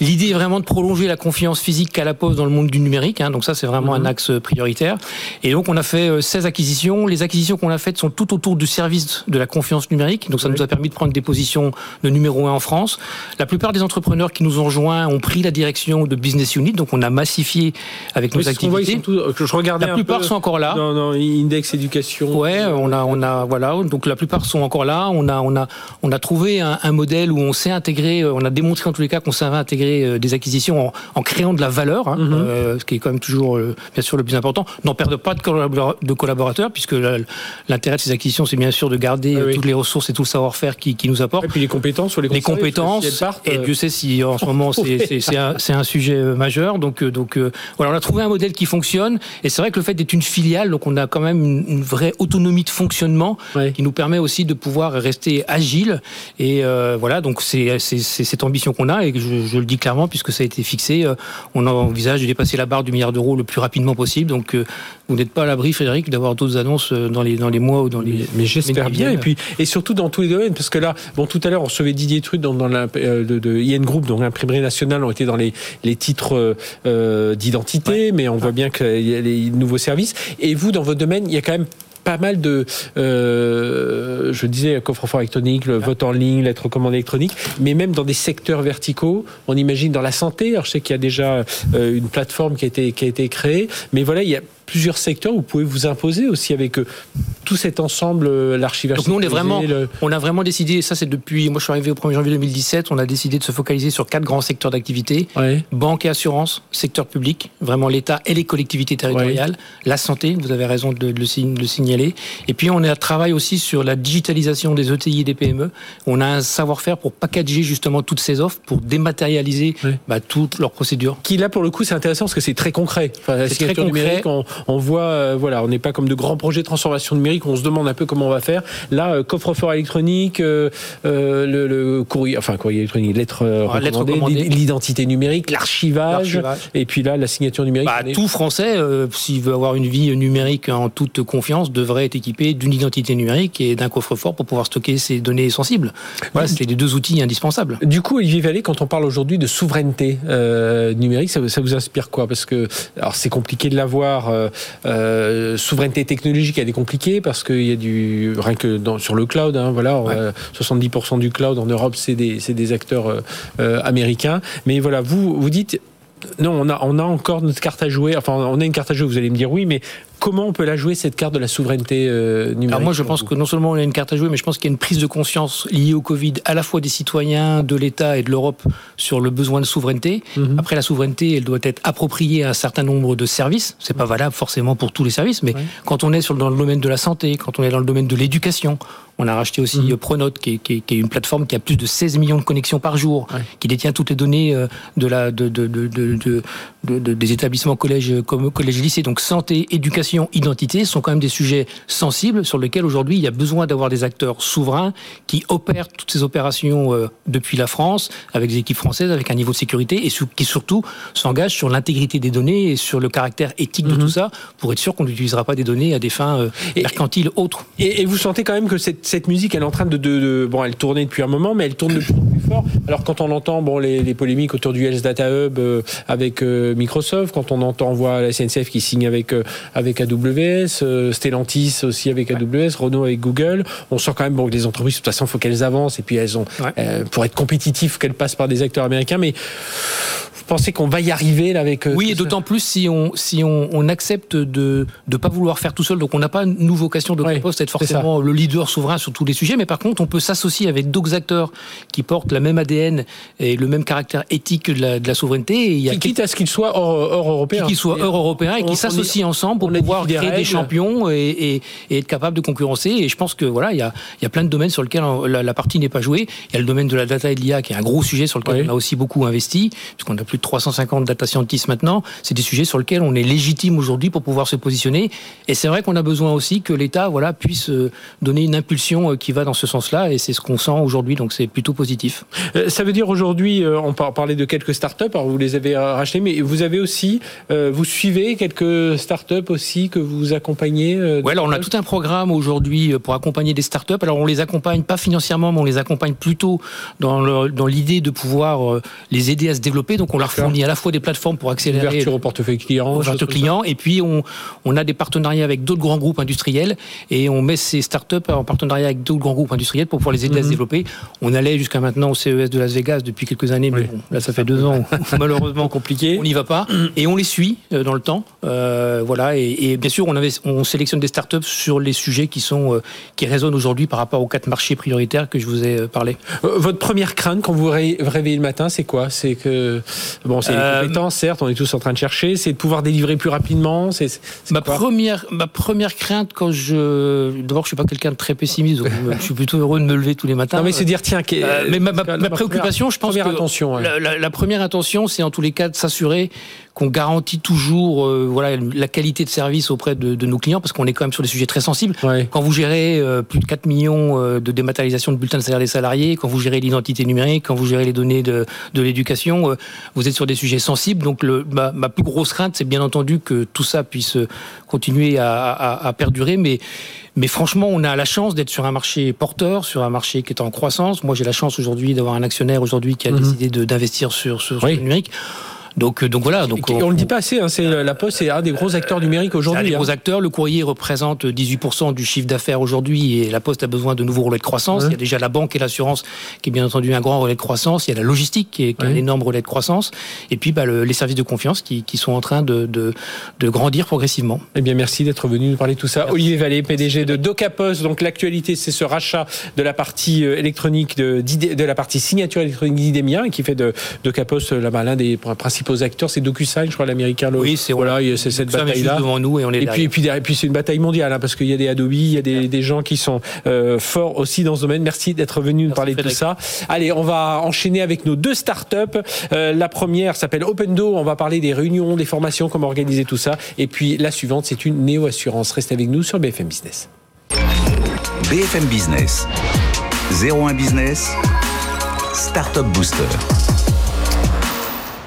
L'idée est vraiment de prolonger la confiance physique qu'à la pose dans le monde du numérique. Hein, donc ça c'est vraiment un mhm. axe prioritaire. Et donc on a fait 16 euh, acquisitions. Les acquisitions qu'on a faites sont tout autour du service de la confiance numérique. Donc ça nous a permis de prendre des positions de numéro un en France. La plupart des entrepreneurs qui nous ont ont pris la direction de business unit, donc on a massifié avec nos activités. je regardais la plupart sont encore là. Dans, Index Éducation. Ouais, on a, on a, voilà, donc la plupart sont encore là. On a, on a, on a trouvé un, modèle où on s'est intégré, on a démontré en tous les cas qu'on savait intégrer euh, des acquisitions en, créant de la valeur, hein, mhm. euh, ce qui est quand même toujours, euh, bien sûr, le plus important. N'en perdre pas de, collaborateurs, puisque l'intérêt de ces acquisitions, c'est bien sûr de garder toutes les ressources et tout le savoir-faire qui, qui, nous apportent. Et puis les compétences sur les, les compétences. et Dieu sait si en ce moment c'est un, un, sujet euh, majeur. Donc, euh, donc euh, voilà, on a trouvé un modèle qui fonctionne. Et c'est vrai que le fait d'être une filiale, donc on a quand même une, vraie autonomie de fonctionnement qui nous permet aussi de pouvoir rester agile. Et voilà, donc c'est cette ambition qu'on a et je, je, le dis clairement puisque ça a été fixé. on envisage de dépasser la barre du milliard d'euros le plus rapidement possible. Donc vous n'êtes pas à l'abri, Frédéric, d'avoir d'autres annonces dans les dans les mois ou dans les. Mais, j'espère bien. Et puis et surtout dans tous les domaines, parce que là, bon, tout à l'heure on recevait Didier Truc dans, dans la de, de IN Group, donc l'imprimerie nationale ont été dans les, les titres euh, euh, d'identité, mais on voit bien qu'il y a les nouveaux services. Et vous, dans votre domaine, il y a quand même pas mal de, euh, je disais, coffre-fort électronique, le vote en ligne, lettre commande électronique, mais même dans des secteurs verticaux. On imagine dans la santé. Alors je sais qu'il y a déjà une plateforme qui a été qui a été créée, mais voilà, il y a plusieurs secteurs où vous pouvez vous imposer aussi avec euh, tout cet ensemble, euh, l'archivage. Donc nous, on est vraiment, on a vraiment décidé, ça c'est depuis, moi je suis arrivé au 1er janvier 2017, on a décidé de se focaliser sur quatre grands secteurs d'activité. Banque et assurance, secteur public, vraiment l'État et les collectivités territoriales, la santé, vous avez raison de, le, signaler. Et puis on est à travail aussi sur la digitalisation des ETI et des PME. On a un savoir-faire pour packager justement toutes ces offres, pour dématérialiser bah, toutes leurs procédures. Qui là pour le coup c'est intéressant parce que c'est très concret. Enfin, c'est très concret on voit, euh, voilà, on n'est pas comme de grands projets de transformation numérique, on se demande un peu comment on va faire. Là, euh, coffre-fort électronique, euh, le, courrier, enfin courrier électronique, lettre, l'identité numérique, l'archivage, et puis là, la signature numérique. Bah, tout Français, s'il veut avoir une vie numérique en toute confiance, devrait être équipé d'une identité numérique et d'un coffre-fort pour pouvoir stocker ses données sensibles. Voilà, c'est les deux outils indispensables. Du coup, Olivier Vallée, quand on parle aujourd'hui de souveraineté numérique, ça, ça, vous inspire quoi? Parce que alors c'est compliqué de l'avoir euh, souveraineté technologique, elle est compliquée parce qu'il y a du rien que sur le cloud, hein, voilà, 70% du cloud en Europe, c'est des, des acteurs euh, euh, américains. Mais voilà, vous vous dites non, on a, on a encore notre carte à jouer. Enfin, on a une carte à jouer, vous allez me dire oui, mais comment on peut la jouer cette carte de la souveraineté numérique Alors moi, je pense que non seulement y a une carte à jouer, mais je pense qu'il y a une prise de conscience liée au Covid, à la fois des citoyens, de l'État et de l'Europe sur le besoin de souveraineté. Mhm. Après, la souveraineté, elle doit être appropriée à un certain nombre de services. C'est pas valable forcément pour tous les services, mais quand on est sur, dans le domaine de la santé, quand on est dans le domaine de l'éducation, on a racheté aussi mmh. Pronote, qui est, une plateforme qui a plus de 16 millions de connexions par jour, qui détient toutes les données euh, de la, de, des établissements collèges, comme collège et lycée. Donc santé, éducation, identité sont quand même des sujets sensibles sur lesquels aujourd'hui il y a besoin d'avoir des acteurs souverains qui opèrent toutes ces opérations euh, depuis la France, avec des équipes françaises, avec un niveau de sécurité et qui surtout s'engagent sur l'intégrité des données et sur le caractère éthique de mmh. tout ça pour être sûr qu'on n'utilisera pas des données à des fins euh, mercantiles autres. Et, et vous sentez quand même que cette cette musique, elle est en train de, de, bon, elle tournait depuis un moment, mais elle tourne de plus en plus fort. Alors quand on entend bon les, les polémiques autour du Health Data Hub euh, avec euh, Microsoft, quand on entend on voit la SNCF qui signe avec euh, avec AWS, Stellantis aussi avec AWS, Renault avec Google, on sent quand même bon que les entreprises de toute façon faut qu'elles avancent et puis elles ont pour être compétitives qu'elles passent par des acteurs américains, mais vous pensez qu'on va y arriver là avec Oui, et d'autant plus si on si on, on accepte de ne pas vouloir faire tout seul, donc on n'a pas une vocation de poste être forcément le leader souverain sur tous les sujets, mais par contre, on peut s'associer avec d'autres acteurs qui portent la même ADN et le même caractère éthique de la, de la souveraineté. Et il y a quitte à ce qu'ils soient hors, européens. Qu'ils soient hors européens et qui s'associent ensemble pour pouvoir créer des champions et, et, être capable de concurrencer. Et je pense que voilà, il y a, il y a plein de domaines sur lesquels la, partie n'est pas jouée. Il y a le domaine de la data et de l'IA qui est un gros sujet sur lequel on a aussi beaucoup investi, puisqu'on a plus de 350 data scientists maintenant. C'est des sujets sur lesquels on est légitime aujourd'hui pour pouvoir se positionner. Et c'est vrai qu'on a besoin aussi que l'État voilà, puisse euh, donner une impulsion euh, qui va dans ce sens-là, et c'est ce qu'on sent aujourd'hui, donc c'est plutôt positif. Euh, ça veut dire aujourd'hui, euh, on parlait de quelques startups, alors vous les avez rachetées, mais vous avez aussi, vous suivez quelques startups aussi que vous accompagnez Oui, alors on a tout un programme aujourd'hui pour accompagner des startups. Alors on les accompagne pas financièrement, mais on les accompagne plutôt dans, dans l'idée de pouvoir les aider à se développer. Donc on leur fournit à la fois des plateformes pour accélérer l'ouverture au portefeuille client, ouverture client, et puis on, on a des partenariats avec d'autres grands groupes industriels et on met ces startups en partenariat avec d'autres grands groupes industriels pour pouvoir les aider à se mhm. développer. On allait jusqu'à maintenant au CES de Las Vegas depuis quelques années, mais bon, là ça fait deux ans, malheureusement compliqué. On n'y va pas et on les suit euh, dans le temps. Euh, voilà et, bien sûr on, avait, on sélectionne des startups sur les sujets qui sont euh, qui résonnent aujourd'hui par rapport aux quatre marchés prioritaires que je vous ai parlé. Votre première crainte quand vous vous réveillez le matin, c'est quoi? C'est que bon, c'est les compétences, certes, on est tous en train de chercher, c'est de pouvoir délivrer plus rapidement. C'est ma première ma première crainte quand je d'abord je suis pas quelqu'un de très pessimiste, donc je suis plutôt heureux de me lever tous les matins. Non, mais se dire, tiens, euh, mais ma, préoccupation, je pense que intention, la, première intention, c'est en tous les cas de s'assurer qu'on garantit toujours euh, voilà la qualité de service auprès de, nos clients parce qu'on est quand même sur des sujets très sensibles. Quand vous gérez euh, plus de 4 millions de dématérialisation de bulletins de salaire des salariés, quand vous gérez l'identité numérique, quand vous gérez les données de, de l'éducation, vous êtes sur des sujets sensibles. Donc le, ma, ma plus grosse crainte, c'est bien entendu que tout ça puisse continuer à, à, à perdurer, mais mais franchement, on a la chance d'être sur un marché porteur, sur un marché qui est en croissance. Moi, j'ai la chance aujourd'hui d'avoir un actionnaire aujourd'hui qui a mhm. décidé d'investir sur, sur, le numérique. Donc, euh, donc voilà. Donc, on, ne le dit pas assez. Hein, c'est la Poste, c'est un des gros acteurs numériques aujourd'hui. Un des gros hein. acteurs. Le courrier représente 18% du chiffre d'affaires aujourd'hui, et la Poste a besoin de nouveaux relais de croissance. Il y a déjà la banque et l'assurance, qui est bien entendu un grand relais de croissance. Il y a la logistique, qui est, un énorme relais de croissance. Et puis, bah, les services de confiance, qui, sont en train de, de, grandir progressivement. Eh bien, merci d'être venu nous parler de tout ça. Olivier Vallée, PDG de DocaPost. Donc, l'actualité, c'est ce rachat de la partie euh, électronique de, de la partie signature électronique d'Idemia, qui fait de DocaPost l'un des principaux acteurs. C'est je crois, l'américain. Oui, c'est voilà, c'est cette bataille-là. devant nous et on est et puis, et puis, et puis c'est une bataille mondiale, hein, parce qu'il y a des Adobe, il y a des, des gens qui sont euh, forts aussi dans ce domaine. Merci d'être venu nous parler de tout ça. Allez, on va enchaîner avec nos deux startups. Euh, la première s'appelle OpenDo. On va parler des réunions, des formations, comment organiser tout ça. Et puis la suivante, c'est une néo-assurance. Restez avec nous sur BFM Business. BFM Business. 01 Business. Startup Booster.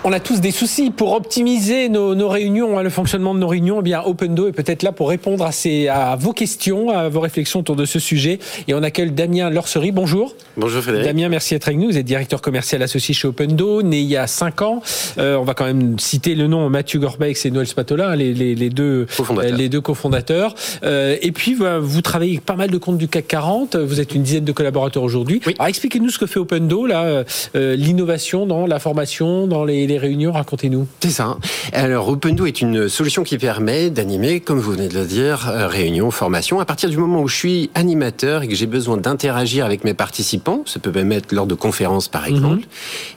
On a tous des soucis pour optimiser nos, réunions, hein, le fonctionnement de nos réunions. Eh bien, OpenDo est peut-être là pour répondre à, ces, à vos questions, à vos réflexions autour de ce sujet. Et on accueille Damien Lorsery. Bonjour. Bonjour Frédéric. Damien, merci d'être avec nous. Vous êtes directeur commercial associé chez OpenDo, né il y a 5 ans. Euh, on va quand même citer le nom Mathieu Gorbex et Noël Spatola, les, les, deux cofondateurs. Les deux cofondateurs. Euh, et puis, vous travaillez avec pas mal de comptes du CAC 40. Vous êtes une dizaine de collaborateurs aujourd'hui. Alors, expliquez-nous ce que fait OpenDo, là, euh, l'innovation dans la formation, dans les les, réunions Racontez-nous. C'est ça. Alors, OpenDo est une solution qui permet d'animer, comme vous venez de le dire, euh, réunions, formations. À partir du moment où je suis animateur et que j'ai besoin d'interagir avec mes participants, ça peut même être lors de conférences par mhm. exemple,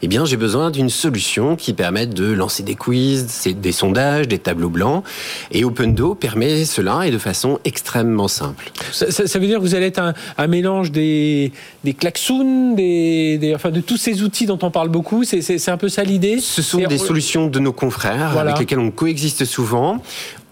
eh bien, j'ai besoin d'une solution qui permette de lancer des quiz, des sondages, des tableaux blancs. Et OpenDo permet cela et de façon extrêmement simple. Ça, veut dire que vous allez être un, mélange des, des klaxons, des, enfin, de tous ces outils dont on parle beaucoup. C'est un peu ça l'idée? Ce sont des solutions de nos confrères avec lesquels on coexiste souvent.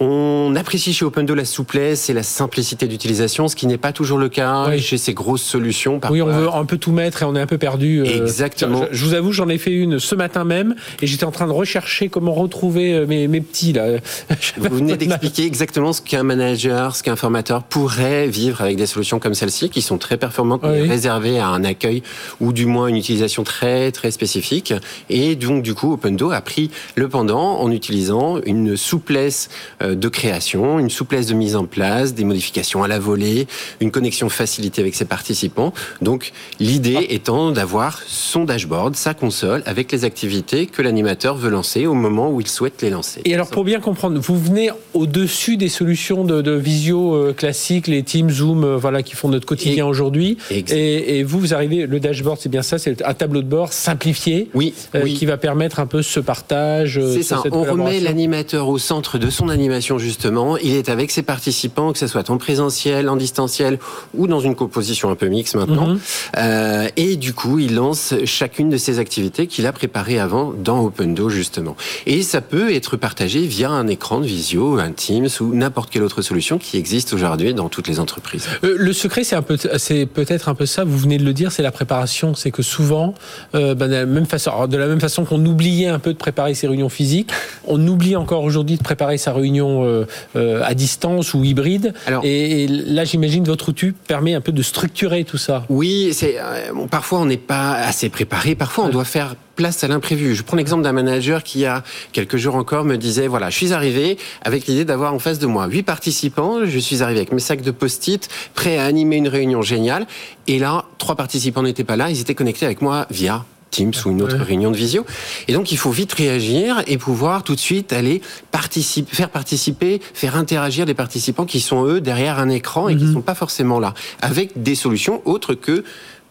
On apprécie chez OpenDo la souplesse et la simplicité d'utilisation, ce qui n'est pas toujours le cas chez ces grosses solutions. Oui, on veut un peu tout mettre et on est un peu perdu. Euh, Exactement. Je, vous avoue, j'en ai fait une ce matin même et j'étais en train de rechercher comment retrouver euh, mes, petits là. Vous venez d'expliquer exactement ce qu'un manager, ce qu'un formateur pourrait vivre avec des solutions comme celle-ci, qui sont très performantes, réservées à un accueil ou du moins une utilisation très très spécifique. Et donc du coup, OpenDo a pris le pendant en utilisant une souplesse euh, de création, une souplesse de mise en place, des modifications à la volée, une connexion facilitée avec ses participants. Donc l'idée étant d'avoir son dashboard, sa console, avec les activités que l'animateur veut lancer au moment où il souhaite les lancer. Et alors pour bien comprendre, vous venez au-dessus des solutions de, visio euh, classiques, les Teams, Zoom, euh, voilà, qui font notre quotidien aujourd'hui. Et, vous, vous arrivez, le dashboard, c'est bien ça, c'est un tableau de bord simplifié, oui, euh, qui va permettre un peu ce partage. C'est ça. On remet l'animateur au centre de son animation justement, il est avec ses participants, que ce soit en présentiel, en distanciel ou dans une composition un peu mixte maintenant. Mhm. Euh, et du coup, il lance chacune de ses activités qu'il a préparées avant dans OpenDo justement. Et ça peut être partagé via un écran de visio, un Teams ou n'importe quelle autre solution qui existe aujourd'hui dans toutes les entreprises. Euh, le secret, c'est un peu, c'est peut-être un peu ça. Vous venez de le dire, c'est la préparation. C'est que souvent, euh, ben, de la même façon, de la même façon qu'on oubliait un peu de préparer ses réunions physiques, on oublie encore aujourd'hui de préparer sa réunion euh, euh, à distance ou hybride. et, là, j'imagine votre outil permet un peu de structurer tout ça. Oui, c'est euh, parfois on n'est pas assez préparé. Parfois, on doit faire place à l'imprévu. Je prends l'exemple d'un manager qui, il y a quelques jours encore, me disait, voilà, je suis arrivé avec l'idée d'avoir en face de moi huit participants. Je suis arrivé avec mes sacs de post-it, prêt à animer une réunion géniale. Et là, trois participants n'étaient pas là. Ils étaient connectés avec moi via Teams ou une autre réunion de visio. Et donc, il faut vite réagir et pouvoir tout de suite aller participer, faire participer, faire interagir les participants qui sont eux derrière un écran et qui ne mhm. sont pas forcément là, avec des solutions autres que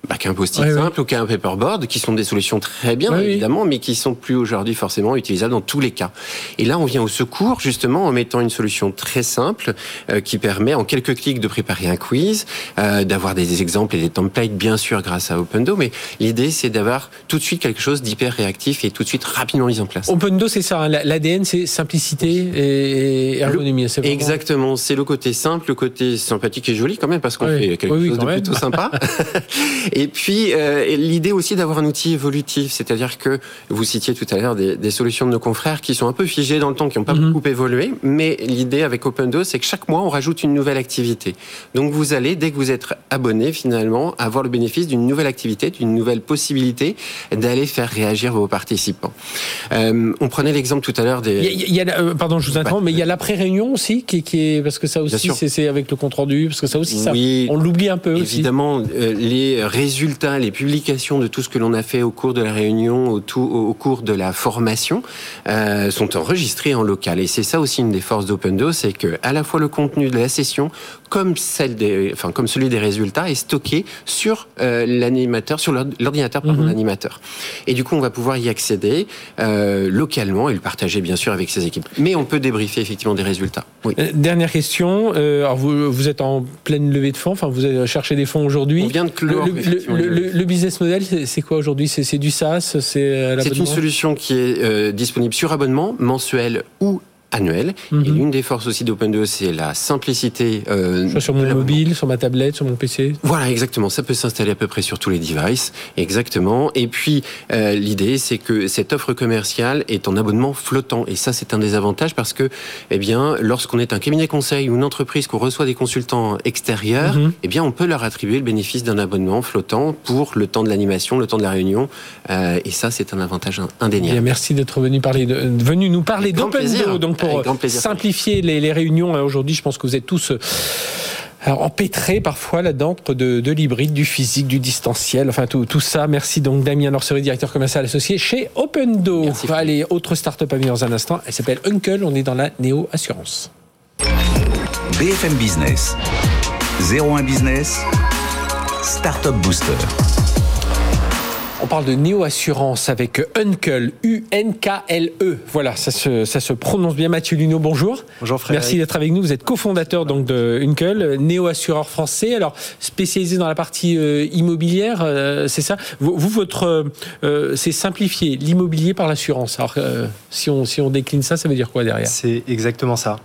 bah, qu'un post-it simple ou qu'un paperboard, qui sont des solutions très bien, évidemment, mais qui sont plus aujourd'hui forcément utilisables dans tous les cas. Et là, on vient au secours, justement, en mettant une solution très simple, euh, qui permet en quelques clics de préparer un quiz, euh, d'avoir des exemples et des templates, bien sûr, grâce à OpenDo, mais l'idée, c'est d'avoir tout de suite quelque chose d'hyper réactif et tout de suite rapidement mis en place. OpenDo, c'est ça, hein. l'ADN, c'est simplicité et ergonomie. Exactement, c'est le côté simple, le côté sympathique et joli quand même, parce qu'on fait quelque chose de plutôt sympa. Et puis euh, l'idée aussi d'avoir un outil évolutif, c'est-à-dire que vous citiez tout à l'heure des, des, solutions de nos confrères qui sont un peu figées dans le temps, qui n'ont pas mhm. beaucoup évolué, mais l'idée avec OpenDo, c'est que chaque mois on rajoute une nouvelle activité. Donc vous allez, dès que vous êtes abonné, finalement, avoir le bénéfice d'une nouvelle activité, d'une nouvelle possibilité d'aller faire réagir vos participants. Euh, on prenait l'exemple tout à l'heure des. Il y a, euh, pardon, je vous interromps, mais il y a l'après-réunion aussi qui, qui, est parce que ça aussi c'est avec le compte rendu, parce que ça aussi ça, on l'oublie un peu. Évidemment, aussi. Euh, les résultats, les publications de tout ce que l'on a fait au cours de la réunion, au, tout, au cours de la formation, euh, sont enregistrés en local. Et c'est ça aussi une des forces d'OpenDo, c'est que à la fois le contenu de la session, comme celle des, enfin comme celui des résultats, est stocké sur euh, l'animateur, sur l'ordinateur de mhm. l'animateur. Et du coup, on va pouvoir y accéder euh, localement et le partager bien sûr avec ses équipes. Mais on peut débriefer effectivement des résultats. Oui. dernière question. alors vous, vous êtes en pleine levée de fonds. Enfin, vous avez cherché des fonds aujourd'hui. On vient de clore le, business model, c'est quoi aujourd'hui? C'est du SaaS C'est une solution qui est euh, disponible sur abonnement mensuel ou annuel. Et mhm. l'une des forces aussi d'Open2, c'est la simplicité. Euh, sur mon mobile, sur ma tablette, sur mon PC. Voilà, exactement. Ça peut s'installer à peu près sur tous les devices. Exactement. Et puis, euh, l'idée, c'est que cette offre commerciale est en abonnement flottant. Et ça, c'est un des avantages parce que, eh bien, lorsqu'on est un cabinet conseil ou une entreprise qu'on reçoit des consultants extérieurs, mhm. eh bien, on peut leur attribuer le bénéfice d'un abonnement flottant pour le temps de l'animation, le temps de la réunion. Euh, et ça, c'est un avantage indéniable. Bien, merci d'être venu parler, de, venu nous parler d'Open Donc pour simplifier les, réunions. Aujourd'hui, je pense que vous êtes tous Alors, empêtré parfois là-dedans de, de l'hybride, du physique, du distanciel, enfin tout, tout ça. Merci donc Damien Lorcerie, directeur commercial associé chez Opendo. Allez, autre start-up à venir dans un instant. Elle s'appelle Uncle. On est dans la Néo Assurance. BFM Business. 01 Business. Startup Booster. On parle de Néo Assurance avec Uncle, U-N-K-L-E. Voilà, ça se, ça se prononce bien. Mathieu Luno, bonjour. Bonjour Frédéric. Merci d'être avec nous. Vous êtes cofondateur donc de Uncle, Néo Assureur français. Alors, spécialisé dans la partie euh, immobilière, euh, c'est ça? Vous, votre, euh, c'est simplifier l'immobilier par l'assurance. Alors, si, on, si on décline ça, ça veut dire quoi derrière? C'est exactement ça.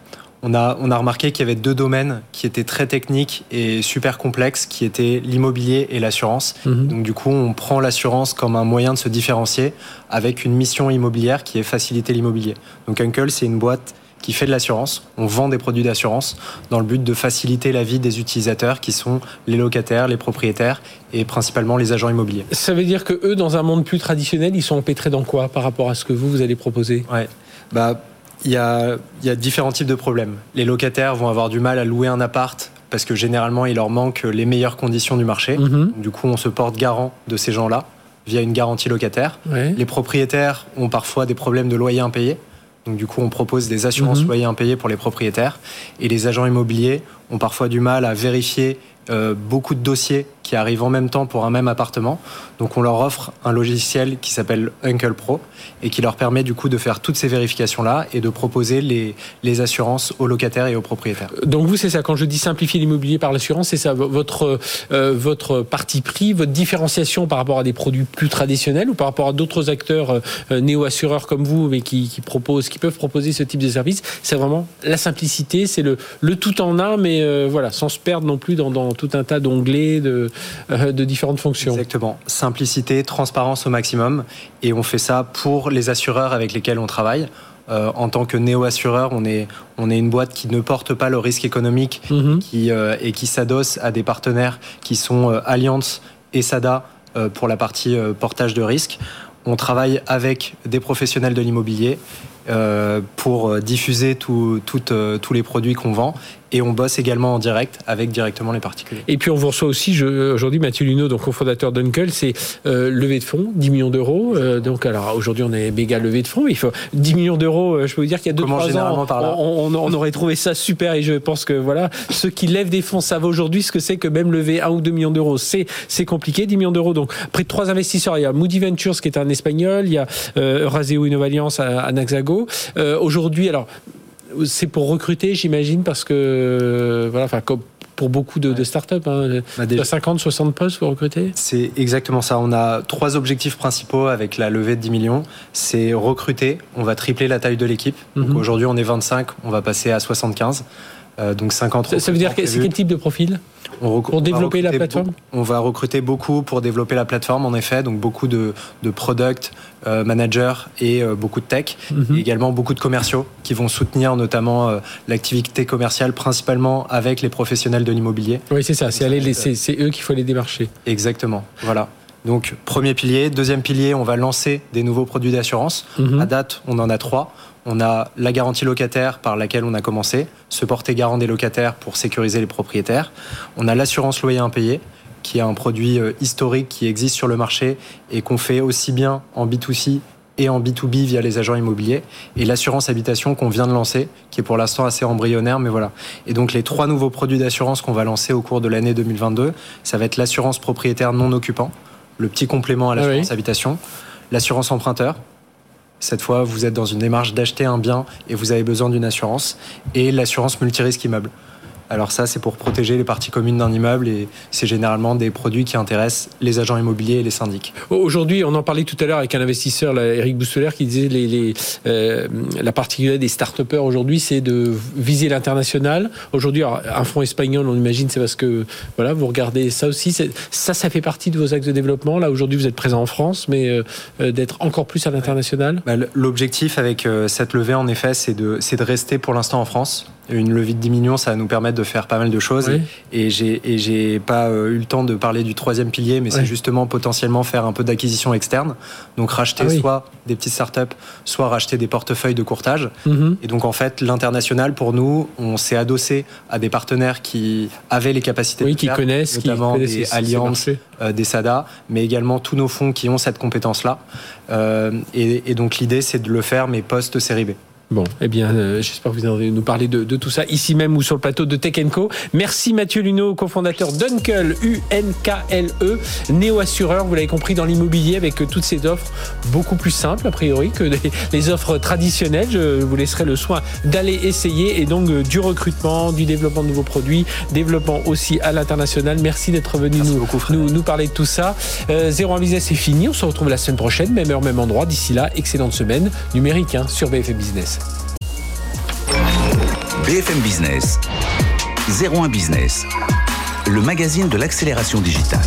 On a, on a remarqué qu'il y avait deux domaines qui étaient très techniques et super complexes, qui étaient l'immobilier et l'assurance. Mhm. Donc du coup, on prend l'assurance comme un moyen de se différencier avec une mission immobilière qui est faciliter l'immobilier. Donc Uncle, c'est une boîte qui fait de l'assurance. On vend des produits d'assurance dans le but de faciliter la vie des utilisateurs qui sont les locataires, les propriétaires et principalement les agents immobiliers. Ça veut dire que eux, dans un monde plus traditionnel, ils sont empêtrés dans quoi par rapport à ce que vous, vous allez proposer? Ouais. Bah, il y a, il y a différents types de problèmes. Les locataires vont avoir du mal à louer un appart parce que généralement, il leur manque les meilleures conditions du marché. Mhm. Du coup, on se porte garant de ces gens-là via une garantie locataire. Les propriétaires ont parfois des problèmes de loyer impayé. Donc du coup, on propose des assurances Mhm. loyers impayés pour les propriétaires. Et les agents immobiliers ont parfois du mal à vérifier euh, beaucoup de dossiers qui arrivent en même temps pour un même appartement. Donc on leur offre un logiciel qui s'appelle Uncle Pro et qui leur permet du coup de faire toutes ces vérifications-là et de proposer les, les assurances aux locataires et aux propriétaires. Donc vous, c'est ça, quand je dis simplifier l'immobilier par l'assurance, c'est ça, votre, euh, votre parti pris, votre différenciation par rapport à des produits plus traditionnels ou par rapport à d'autres acteurs euh, néo-assureurs comme vous, mais qui, proposent, qui peuvent proposer ce type de service, c'est vraiment la simplicité, c'est le, le tout en un, mais euh, voilà, sans se perdre non plus dans, dans tout un tas d'onglets, de, euh, de différentes fonctions. Exactement. Simplicité, transparence au maximum. Et on fait ça pour les assureurs avec lesquels on travaille. Euh, en tant que néo-assureur, on est, on est une boîte qui ne porte pas le risque économique Mhm. qui, euh, et qui s'adosse à des partenaires qui sont euh, Allianz et SADA euh, pour la partie euh, portage de risque. On travaille avec des professionnels de l'immobilier euh, pour euh, diffuser tout- tout, euh, tous les produits qu'on vend et on bosse également en direct avec directement les particuliers. Et puis on vous reçoit aussi aujourd'hui Mathieu Luneau, donc cofondateur d'Uncle, c'est euh, levée de fonds, 10 millions d'euros. Euh, donc alors aujourd'hui on est méga levée de fonds, il faut 10 millions d'euros. euh, Je peux vous dire qu'il y a deux Comment trois généralement ans, par là on, on- on aurait trouvé ça super et je pense que voilà ceux qui lèvent des fonds savent aujourd'hui ce que c'est que même lever 1 ou 2 millions d'euros, c'est c'est compliqué. 10 millions d'euros donc près de trois investisseurs. Il y a Moody Ventures qui est un espagnol, il y a euh, Euraseo Innovalliance à, à Naxago. Euh, aujourd'hui alors c'est pour recruter, j'imagine, parce que euh, voilà, enfin comme pour beaucoup de, de startups, hein, Bah, déjà- 50, 60 postes pour recruter? C'est exactement ça. On a trois objectifs principaux avec la levée de 10 millions. C'est recruter. On va tripler la taille de l'équipe. Mhm. aujourd'hui, on est 25. On va passer à 75. Euh, donc 50. Ça, ça veut dire que c'est quel type de profil On Pour on développer la recruter plateforme beaucoup- On va recruter beaucoup pour développer la plateforme, en effet. Donc beaucoup de, de product euh, managers et euh, beaucoup de tech. Mhm. Et également beaucoup de commerciaux qui vont soutenir notamment euh, l'activité commerciale, principalement avec les professionnels de l'immobilier. Oui, c'est ça. C'est les- eux qu'il faut aller démarcher. Exactement. Voilà. Donc premier pilier. Deuxième pilier, on va lancer des nouveaux produits d'assurance. Mhm. À date, on en a trois. On a la garantie locataire par laquelle on a commencé, se porter garant des locataires pour sécuriser les propriétaires. On a l'assurance loyer impayé, qui est un produit euh, historique qui existe sur le marché et qu'on fait aussi bien en B2C et en B2B via les agents immobiliers. Et l'assurance habitation qu'on vient de lancer, qui est pour l'instant assez embryonnaire, mais voilà. Et donc les trois nouveaux produits d'assurance qu'on va lancer au cours de l'année 2022, ça va être l'assurance propriétaire non occupant, le petit complément à Ah l'assurance oui. habitation, l'assurance emprunteur, cette fois, vous êtes dans une démarche d'acheter un bien et vous avez besoin d'une assurance. Et l'assurance multirisque immeuble. Alors ça, c'est pour protéger les parties communes d'un immeuble et c'est généralement des produits qui intéressent les agents immobiliers et les syndics. Aujourd'hui, on en parlait tout à l'heure avec un investisseur, là, Eric Bousseler, qui disait les, les, euh, la particularité des start-upers aujourd'hui, c'est de viser l'international. Aujourd'hui, un fonds espagnol, on imagine, c'est parce que voilà, vous regardez ça aussi. Ça, ça fait partie de vos axes de développement. Là, aujourd'hui, vous êtes présent en France, mais euh, euh, d'être encore plus à l'international. Bah, L'objectif avec euh, cette levée, en effet, c'est de, c'est de rester pour l'instant en France. Une levée de 10 millions, ça va nous permettre de faire pas mal de choses. Et j'ai et j'ai pas euh, eu le temps de parler du troisième pilier, mais c'est justement potentiellement faire un peu d'acquisition externe. Donc racheter ah soit des petites startups, soit racheter des portefeuilles de courtage. Mhm. Et donc en fait, l'international pour nous, on s'est adossé à des partenaires qui avaient les capacités de qui faire, connaissent, notamment qui des alliances, euh, des SADA, mais également tous nos fonds qui ont cette compétence-là. Euh, et, et donc l'idée, c'est de le faire, mais post-série B. Bon, eh bien, euh, j'espère que vous allez nous parler de, tout ça ici même ou sur le plateau de Tech Co. Merci Mathieu Luneau, cofondateur d'Uncle, U-N-K-L-E, néo-assureur, vous l'avez compris, dans l'immobilier avec toutes ces offres beaucoup plus simples a priori que les, offres traditionnelles. Je vous laisserai le soin d'aller essayer et donc euh, du recrutement, du développement de nouveaux produits, développement aussi à l'international. Merci d'être venu nous, nous, parler de tout ça. Euh, Zéro en business est fini, on se retrouve la semaine prochaine, même heure, même endroit. D'ici là, excellente semaine numérique hein, sur BFM BFM Business, 01 Business, le magazine de l'accélération digitale.